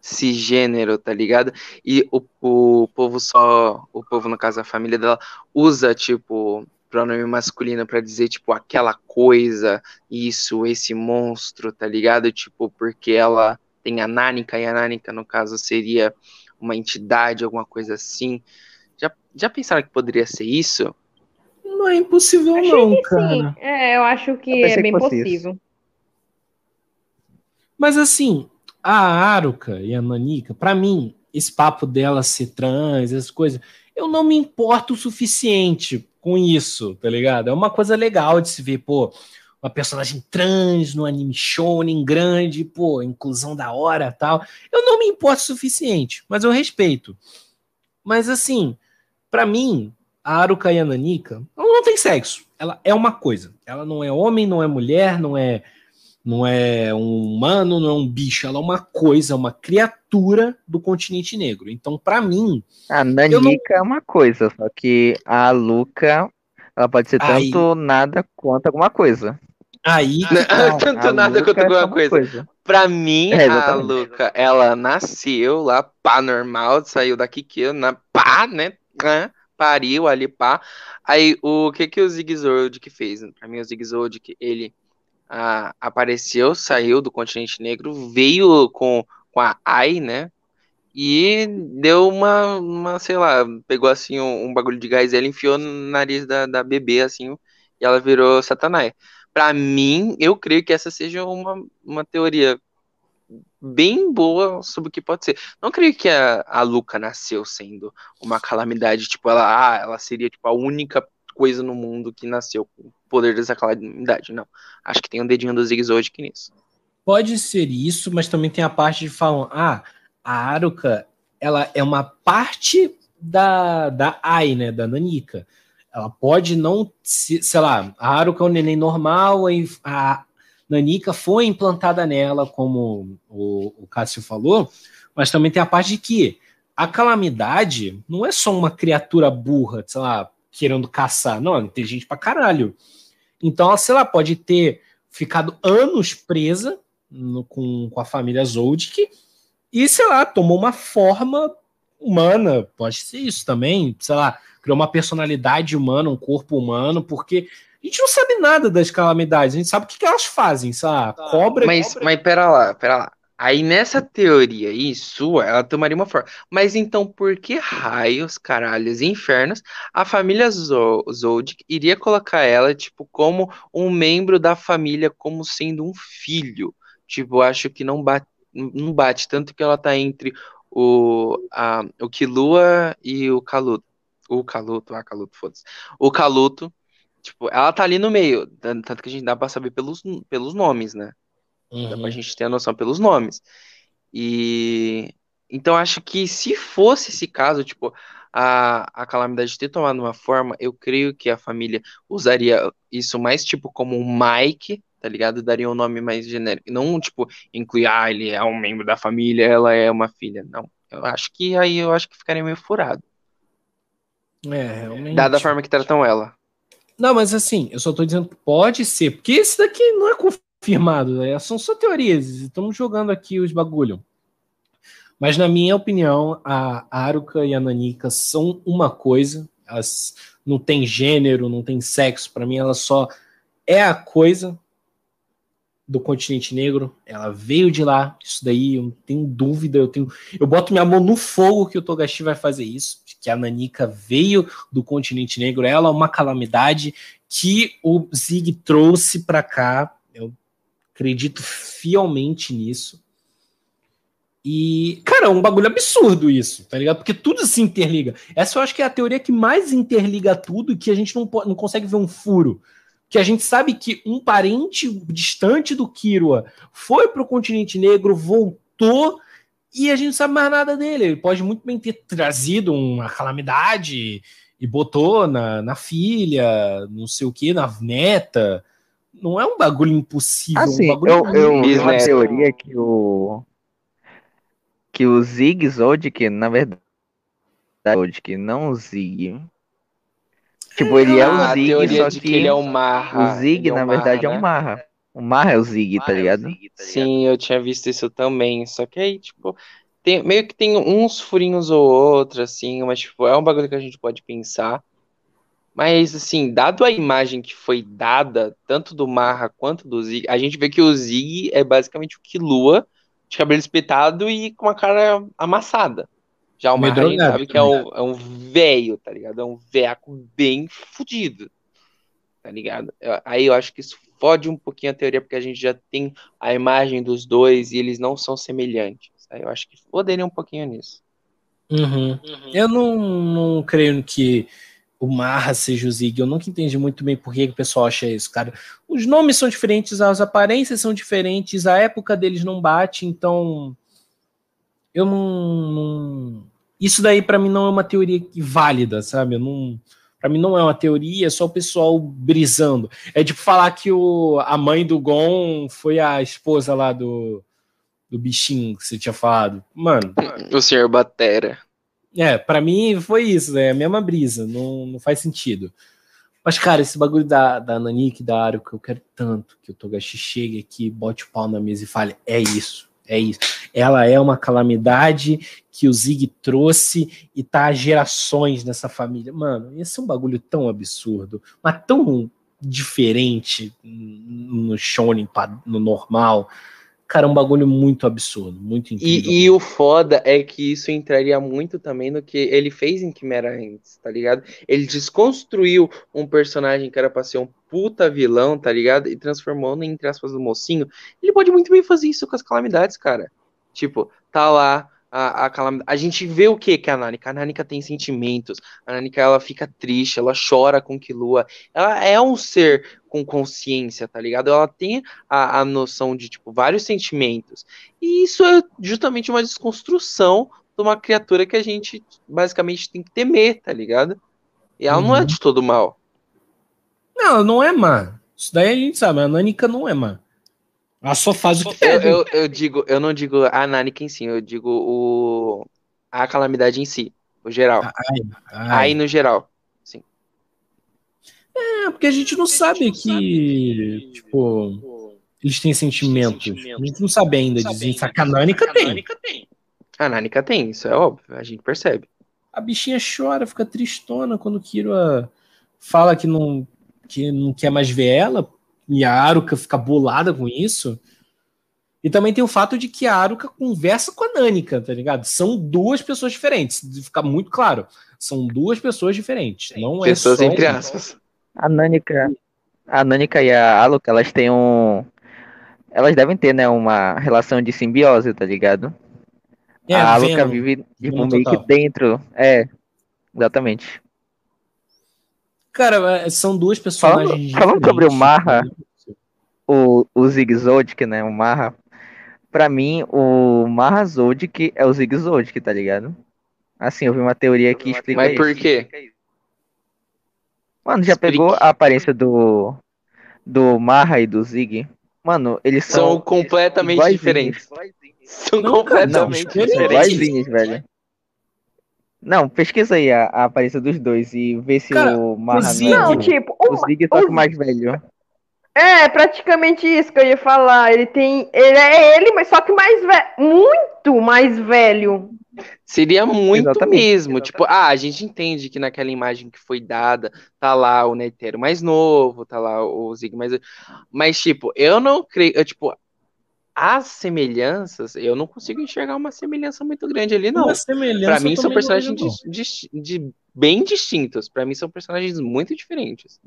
cisgênero, tá ligado? E o, o povo só, o povo, no caso, a família dela, usa, tipo, pronome masculino para dizer, tipo, aquela coisa, isso, esse monstro, tá ligado? Tipo, porque ela tem a Nanica, e a Nanica, no caso, seria uma entidade, alguma coisa assim. Já, já pensaram que poderia ser isso?
Não é impossível, Achei não, cara. Sim.
É, eu acho que eu é bem possível. Isso.
Mas assim, a Aruka e a Nanika, para mim, esse papo dela ser trans, essas coisas, eu não me importo o suficiente com isso, tá ligado? É uma coisa legal de se ver, pô, uma personagem trans no anime shonen grande, pô, inclusão da hora tal. Eu não me importo o suficiente, mas eu respeito. Mas assim, para mim, a Aruka e a Nanika, ela não tem sexo. Ela é uma coisa. Ela não é homem, não é mulher, não é não é um humano, não é um bicho, ela é uma coisa, uma criatura do continente negro. Então, para mim,
a Nanika não... é uma coisa, só que a Luca ela pode ser Aí... tanto nada quanto alguma coisa.
Aí. *laughs*
Não, tanto nada quanto alguma é coisa. coisa. Pra mim, é, a Luca, ela nasceu lá, pá, normal, saiu daqui que na pá, né? Pariu ali, pá. Aí, o que que o Zigzord que fez? Pra mim, o Zigzord que ele ah, apareceu, saiu do continente negro, veio com, com a Ai, né? E deu uma, uma, sei lá, pegou assim um, um bagulho de gás e ela enfiou no nariz da, da bebê, assim, e ela virou Satanás. Para mim, eu creio que essa seja uma, uma teoria bem boa sobre o que pode ser. Não creio que a, a Luca nasceu sendo uma calamidade, tipo, ela, ah, ela seria tipo a única coisa no mundo que nasceu com poder dessa calamidade. Não. Acho que tem um dedinho do Zigzodic nisso.
Pode ser isso, mas também tem a parte de falar, ah, a Aruka, ela é uma parte da, da Ai, né, da Nanika. Ela pode não, sei lá, a Haruka é um neném normal, a Nanika foi implantada nela, como o, o Cássio falou, mas também tem a parte de que a calamidade não é só uma criatura burra, sei lá, querendo caçar. Não, ela é inteligente pra caralho. Então, ela, sei lá, pode ter ficado anos presa no, com, com a família Zoldyck e, sei lá, tomou uma forma humana. Pode ser isso também, sei lá, criou uma personalidade humana, um corpo humano, porque a gente não sabe nada das calamidades, a gente sabe o que, que elas fazem, sabe? Tá. Cobra.
Mas,
cobra...
mas pera lá, pera lá. Aí nessa teoria aí, sua, ela tomaria uma forma. Mas então, por que raios, caralhos, infernos, a família Zoldyck iria colocar ela, tipo, como um membro da família, como sendo um filho? Tipo, acho que não bate, não bate tanto que ela tá entre o, a, o Kilua e o Kaluto o Caluto, ah, Caluto, foda-se. O Caluto, tipo, ela tá ali no meio, tanto que a gente dá pra saber pelos, pelos nomes, né? Uhum. Dá pra gente ter a noção pelos nomes. E então acho que se fosse esse caso, tipo, a, a calamidade ter tomado uma forma, eu creio que a família usaria isso mais tipo como um Mike, tá ligado? Daria um nome mais genérico. Não, tipo, incluir, ah, ele é um membro da família, ela é uma filha. Não. Eu acho que aí eu acho que ficaria meio furado.
É, realmente.
Dada a forma que tratam ela.
Não, mas assim, eu só tô dizendo que pode ser, porque esse daqui não é confirmado, né? são só teorias, estamos jogando aqui os bagulho. Mas na minha opinião, a Aruka e a Nanika são uma coisa, elas não tem gênero, não tem sexo, para mim ela só é a coisa do continente negro, ela veio de lá, isso daí eu não tenho dúvida, eu tenho, eu boto minha mão no fogo que o Togashi vai fazer isso, que a Nanika veio do continente negro, ela é uma calamidade que o Zig trouxe para cá, acredito fielmente nisso. E, cara, é um bagulho absurdo isso, tá ligado? Porque tudo se interliga. Essa eu acho que é a teoria que mais interliga tudo e que a gente não, não consegue ver um furo que a gente sabe que um parente distante do Kirua foi para o continente negro, voltou e a gente não sabe mais nada dele. Ele pode muito bem ter trazido uma calamidade e botou na, na filha, não sei o que, na neta. Não é um bagulho impossível.
Assim,
um bagulho
eu, eu vi uma teoria que o que o Zig Zodiac, na verdade, Zodiac, não o Zig. Tipo, ele é
Ah,
o
a
Zig,
teoria
só
de
que
que ele é o Marra.
o Zig,
é o
na verdade, é
Marra,
um
né?
Marra. O Marra é o Zig, tá ligado?
Sim, eu tinha visto isso também. Só que aí, tipo, tem, meio que tem uns furinhos ou outros, assim, mas, tipo, é um bagulho que a gente pode pensar. Mas, assim, dado a imagem que foi dada, tanto do Marra quanto do Zig, a gente vê que o Zig é basicamente o Killua, de cabelo espetado e com a cara amassada. Já o Marra a gente sabe que é um, é um velho, tá ligado? É um veaco bem fudido, tá ligado? Eu- Aí eu acho que isso fode um pouquinho a teoria, porque a gente já tem a imagem dos dois e eles não são semelhantes. Aí eu acho que foderia um pouquinho nisso.
Uhum. Eu não, não creio que o Marra seja o Zig. Eu nunca entendi muito bem por que o pessoal acha isso, cara. Os nomes são diferentes, as aparências são diferentes, a época deles não bate, então. Eu não. não- Isso daí pra mim não é uma teoria válida, sabe? Eu não. Pra mim não é uma teoria, é só o pessoal brisando. É tipo falar que o, a mãe do Gon foi a esposa lá do, do bichinho que você tinha falado. Mano,
O senhor Batera.
É, pra mim foi isso, é a mesma brisa, não, não faz sentido. Mas, cara, esse bagulho da, da Nanik, da Aruka, eu quero tanto que o Togashi chegue aqui, bote o pau na mesa e fale: é isso, é isso. Ela é uma calamidade que o Zig trouxe e tá há gerações nessa família. Mano, esse é um bagulho tão absurdo, mas tão diferente no shonen, no normal. Cara, é um bagulho muito absurdo, muito incrível.
E, e o foda é que isso entraria muito também no que ele fez em Quimera antes, tá ligado? Ele desconstruiu um personagem que era pra ser um puta vilão, tá ligado? E transformou no, entre aspas, do mocinho. Ele pode muito bem fazer isso com as calamidades, cara. Tipo, tá lá a, a calamidade. A gente vê o que que é a Nanika? A Nanika tem sentimentos. A Nanika, ela fica triste, ela chora com Killua. Ela é um ser com consciência, tá ligado? Ela tem a, a noção de, tipo, vários sentimentos. E isso é justamente uma desconstrução de uma criatura que a gente basicamente tem que temer, tá ligado? E ela não é
Uhum.
de todo mal.
Não, ela não é má. Isso daí a gente sabe, a Nanika não é má. Ela só faz o que
Eu,
pede.
eu, eu digo, eu não digo a Nanika em si, eu digo o a calamidade em si, o geral.
Ai,
Aí no geral.
É, porque a gente não sabe que, tipo, eles têm sentimentos. A gente não sabe ainda dizer. Só que a Nanika tem.
A Nanika tem, isso é óbvio, a gente percebe.
A bichinha chora, fica tristona quando o Kira fala que não, que não quer mais ver ela. E a Aruka fica bolada com isso. E também tem o fato de que a Aruka conversa com a Nanika, tá ligado? São duas pessoas diferentes. Fica muito claro. São duas pessoas diferentes. Não é
Pessoas
só
entre aspas.
A Nanika, a Nanika e a Aluka, elas têm um. Elas devem ter, né, uma relação de simbiose, tá ligado?
É,
a Aluka vive tipo, meio
total.
que dentro. É, exatamente.
Cara, é, são duas
Falando-
personagens
falando sobre o. Marra, O, o Zig Zodiac, né, o Marra. Pra mim, o Marra Zodiac é o Zig Zodiac, tá ligado? Assim, eu vi uma teoria que explica
Mas
isso.
por quê?
Mano, já
Explique.
pegou a aparência do do Marra e do Zig? Mano, eles
São
são
completamente
iguaizinhos.
diferentes. São
Não, cara, não,
completamente
diferente.
diferentes.
velho. Não, pesquisa aí a, a aparência dos dois e vê se
Cara,
o Marra
o Zig-
não é o,
tipo,
o
o,
Zig só que
o-
mais velho.
é praticamente isso que eu ia falar. Ele tem. Ele é ele, mas só que mais velho. Muito mais velho.
Seria muito
Exatamente,
mesmo. Tipo, ah, a gente entende que naquela imagem que foi dada, tá lá o Netero mais novo, tá lá o Zig mais. Mas, tipo, eu não creio. eu, tipo, as semelhanças, eu não consigo enxergar uma semelhança muito grande ali, não. Pra mim são personagens
vejo,
dis- dis- de- bem distintos. Pra mim são personagens muito diferentes.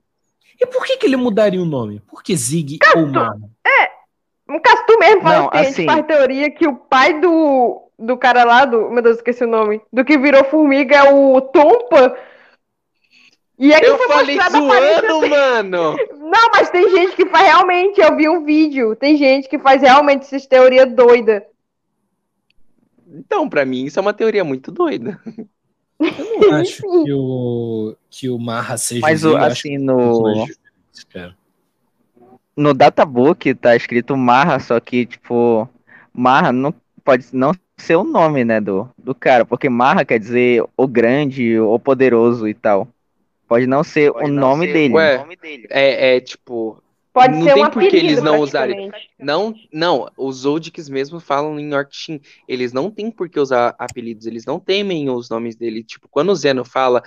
E por que, que ele mudaria o nome? Por que Zig ou Marra?
No caso, tu mesmo
Não,
tem-
assim-
faz teoria que o pai do, do cara lá, do. Meu Deus, esqueci o nome. Do que virou formiga é o Tompa. E aí
Eu falei zoando, mano.
Não, mas tem gente que faz realmente, eu vi um vídeo, tem gente que faz realmente essas teorias doidas.
Então, pra mim, isso é uma teoria muito doida. *laughs*
Eu não acho que o, que o Marra seja
Mas
Zig,
o-
eu acho
assim, no,
cara.
no databook tá escrito Marra, só que, tipo, Marra não pode não ser o nome, né, do, do cara, porque Marra quer dizer o grande, o poderoso e tal. Pode não ser o nome dele.
Ué, é, é tipo.
Pode
Não
ser
tem
um
por que eles não usarem. Não, não, os Zoldycks mesmo falam em Yorkshire. Eles não têm por que usar apelidos, eles não temem os nomes dele. Tipo, quando o Zeno fala,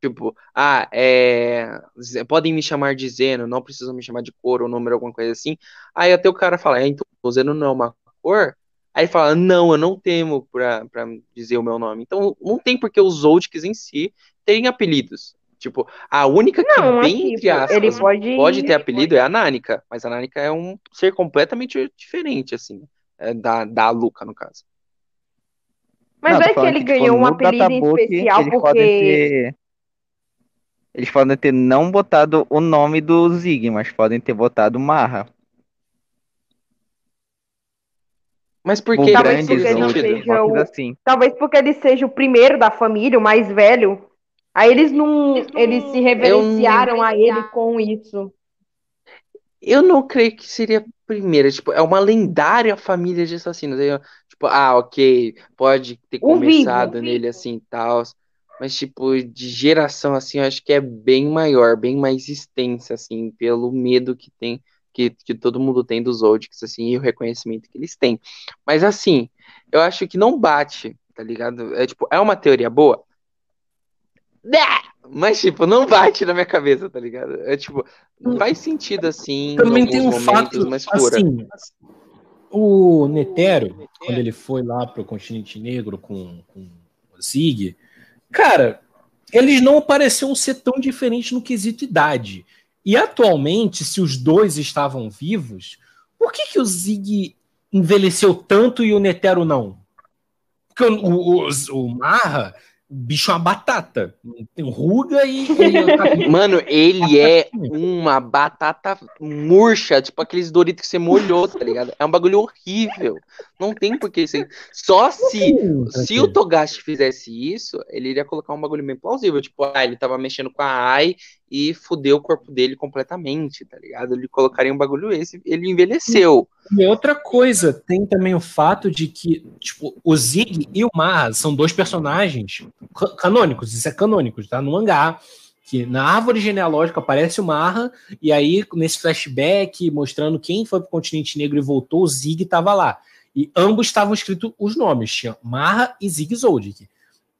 tipo, ah, é. Podem me chamar de Zeno, não precisam me chamar de cor ou número, alguma coisa assim. Aí até o cara fala, é, então o Zeno não é uma cor. Aí fala, não, eu não temo pra, pra dizer o meu nome. Então não tem por que os Zoldycks em si terem apelidos. Tipo, a única que,
Não, é
bem
tipo,
entre aspas,
ele pode.
pode ter apelido é a Nanica, mas a Nanica é um ser completamente diferente, assim, é da, da Luca, no caso.
Mas
Não,
é que ele
tipo,
ganhou um
no
apelido em especial
eles
porque.
podem ter. Eles podem ter não botado o nome do Zig, mas podem ter botado Marra.
Mas por que
Talvez porque não
sentido?
seja o-
assim.
Talvez porque ele seja o primeiro da família, o mais velho. Aí eles não. Eles se reverenciaram a ele com isso.
Eu não creio que seria a primeira, tipo, é uma lendária família de assassinos. Aí, tipo, ah, ok, pode ter
O
começado
vivo.
nele assim e tal, mas tipo, de geração assim, eu acho que é bem maior, bem mais extensa, assim, pelo medo que tem, que, que todo mundo tem dos Zoldycks, assim, e o reconhecimento que eles têm. Mas assim, eu acho que não bate, tá ligado? É tipo, é uma teoria boa? Mas, tipo, não bate na minha cabeça, tá ligado? É tipo, faz sentido assim,
Também
em
tem um
momentos,
fato,
mas fura.
assim, o Netero, quando ele foi lá pro continente negro com, com o Zig, cara, eles não pareciam ser tão diferentes no quesito idade. E atualmente, se os dois estavam vivos, por que, que o Zig envelheceu tanto e o Netero não? Porque o, o, o, o Marra, o bicho é uma batata. Tem ruga e. e *laughs*
Mano, ele é uma batata murcha, tipo aqueles Doritos que você molhou, tá ligado? É um bagulho horrível. Não tem por que ser. Só se, se o Togashi fizesse isso, ele iria colocar um bagulho bem plausível. Tipo, ah, ele tava mexendo com a Ai e fudeu o corpo dele completamente, tá ligado? Ele colocaria um bagulho esse, ele envelheceu.
E outra coisa, tem também o fato de que, tipo, o Zig e o Marra são dois personagens ca- canônicos, isso é canônico, tá? No mangá, que na árvore genealógica aparece o Marra, e aí, nesse flashback, mostrando quem foi pro continente negro e voltou, o Zig tava lá. E ambos estavam escritos os nomes, tinha Marra e Zig Zoldyck.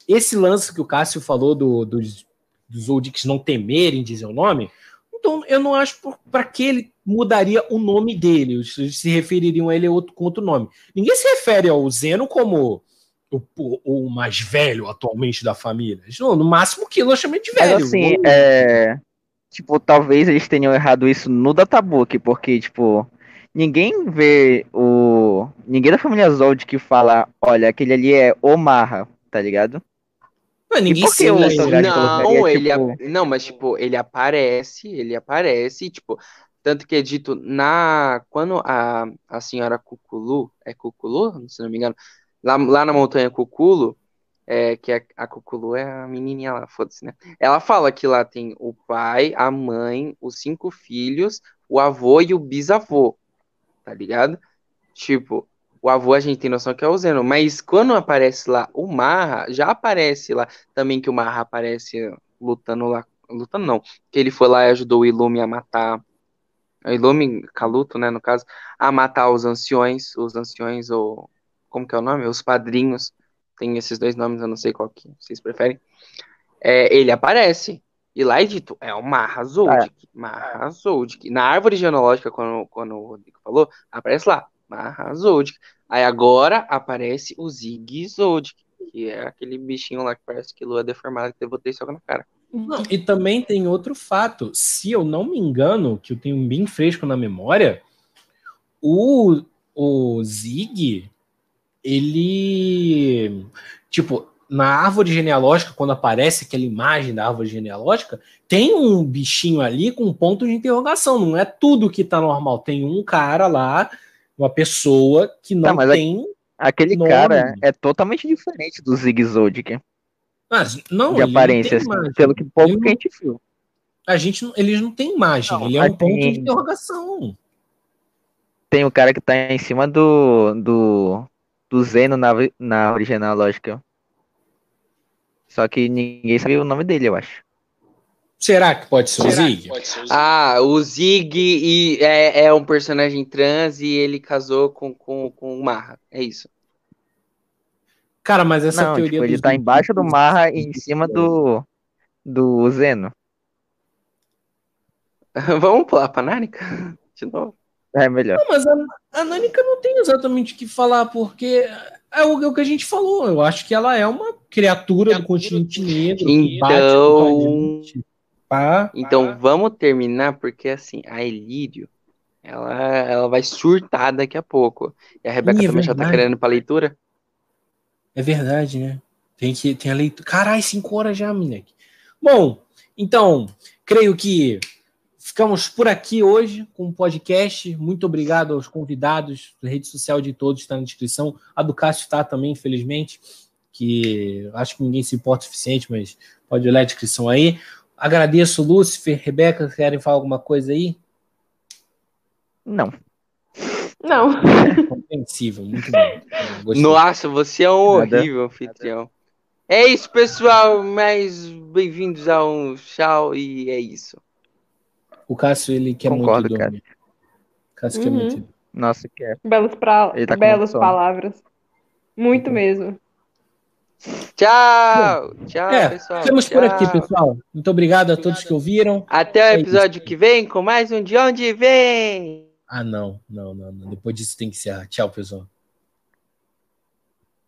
Esse lance que o Cássio falou do, dos, dos Zoldycks não temerem dizer o nome, então eu não acho para que ele mudaria o nome dele, eles se refeririam a ele outro, com outro nome. Ninguém se refere ao Zeno como o, o, o mais velho atualmente da família. Não, no máximo que eu chamei de velho.
Mas assim, é. Tipo, talvez eles tenham errado isso no databook, porque, tipo, ninguém vê o. Ninguém da família Zold que fala, olha, aquele ali é o Marra, tá ligado?
Não, ninguém
por que
se.
Togashi
Não, ele,
tipo-
ap- não, mas tipo, ele aparece, ele aparece, tipo, tanto que é dito na quando a, a senhora Cuculu, é Cuculu, se não me engano, lá, lá na montanha Cuculo, é que a, a Cuculu é a menininha lá, foda-se, né? Ela fala que lá tem o pai, a mãe, os cinco filhos, o avô e o bisavô, tá ligado? Tipo, o avô a gente tem noção que é o Zeno, mas quando aparece lá o Marra, já aparece lá também que o Marra aparece lutando lá, lutando não, que ele foi lá e ajudou o Ilume a matar, o Ilume, Caluto, né, no caso, a matar os anciões, os anciões, ou, como que é o nome? Os padrinhos, tem esses dois nomes, eu não sei qual que vocês preferem, é, ele aparece, e lá é dito, é o Marra Zoldyck, Marra Zoldyck, na árvore genealógica, quando, quando o Rodrigo falou, aparece lá, Marra Zoldyck, aí agora aparece o Zig Zoldyck, que é aquele bichinho lá que parece que lua deformada que eu botei só na cara.
Não, e também tem outro fato. Se eu não me engano, que eu tenho bem fresco na memória, o, o Zig, ele. Tipo, na árvore genealógica, quando aparece aquela imagem da árvore genealógica, tem um bichinho ali com um ponto de interrogação. Não é tudo que tá normal. Tem um cara lá, uma pessoa que não
Tá,
tem.
Aquele
Nome.
cara é totalmente diferente do Zig Zodiac
Mas, não,
de
não
aparência,
tem
assim, pelo que pouco
Ele
que a gente viu.
A gente, não- eles não têm imagem.
Não,
ele é um ponto de
tem-
interrogação.
Tem o cara que tá em cima do do, do Zeno na, na árvore genealógica. Só que ninguém sabe o nome dele, eu acho.
Será que pode ser o
Será
Zig?
Ah, o Zig e é, é um personagem trans e ele casou com, com, com o Marra. É isso.
Cara, mas essa
não,
teoria
tipo, ele tá
Zig-
embaixo do Marra e em cima do do Zeno. *laughs*
Vamos pular pra Nárnica? *laughs* De novo.
É melhor.
Não, mas a, a não tem exatamente o que falar, porque é o, é o que a gente falou. Eu acho que ela é uma criatura do continente negro que bate
Então-.
Pá.
Vamos terminar, porque assim, a Elírio, ela, ela vai surtar daqui a pouco. E a Rebeca
Ih, é
também já tá querendo ir pra leitura.
É verdade, né? Tem que tem a leitura. Caralho, cinco horas já, moleque. Bom, então, creio que ficamos por aqui hoje com o podcast. Muito obrigado aos convidados. A rede social de todos está na descrição. A do Cássio está também, infelizmente. Que acho que ninguém se importa o suficiente, mas pode olhar a descrição aí. Agradeço, Lúcifer, Rebeca. Querem falar alguma coisa aí?
Não.
Não.
Compreensível, muito bom. *laughs*
Nossa, você é um
Nada.
horrível anfitrião. É isso, pessoal. Mais bem-vindos a um tchau e é isso.
O Cássio, ele quer
Concordo,
muito
cara.
dormir. Cássio quer
Uhum.
muito.
Nossa, que é.
Belos, pra...
Ele tá
Belas palavras. Muito mesmo.
Tchau, tchau,
É,
pessoal.
por
tchau.
aqui, pessoal. Muito obrigado a todos que ouviram.
Até o
É
episódio que vem com mais um De Onde Vem.
Ah, não, não, não, não. Depois disso tem que encerrar. Tchau, pessoal.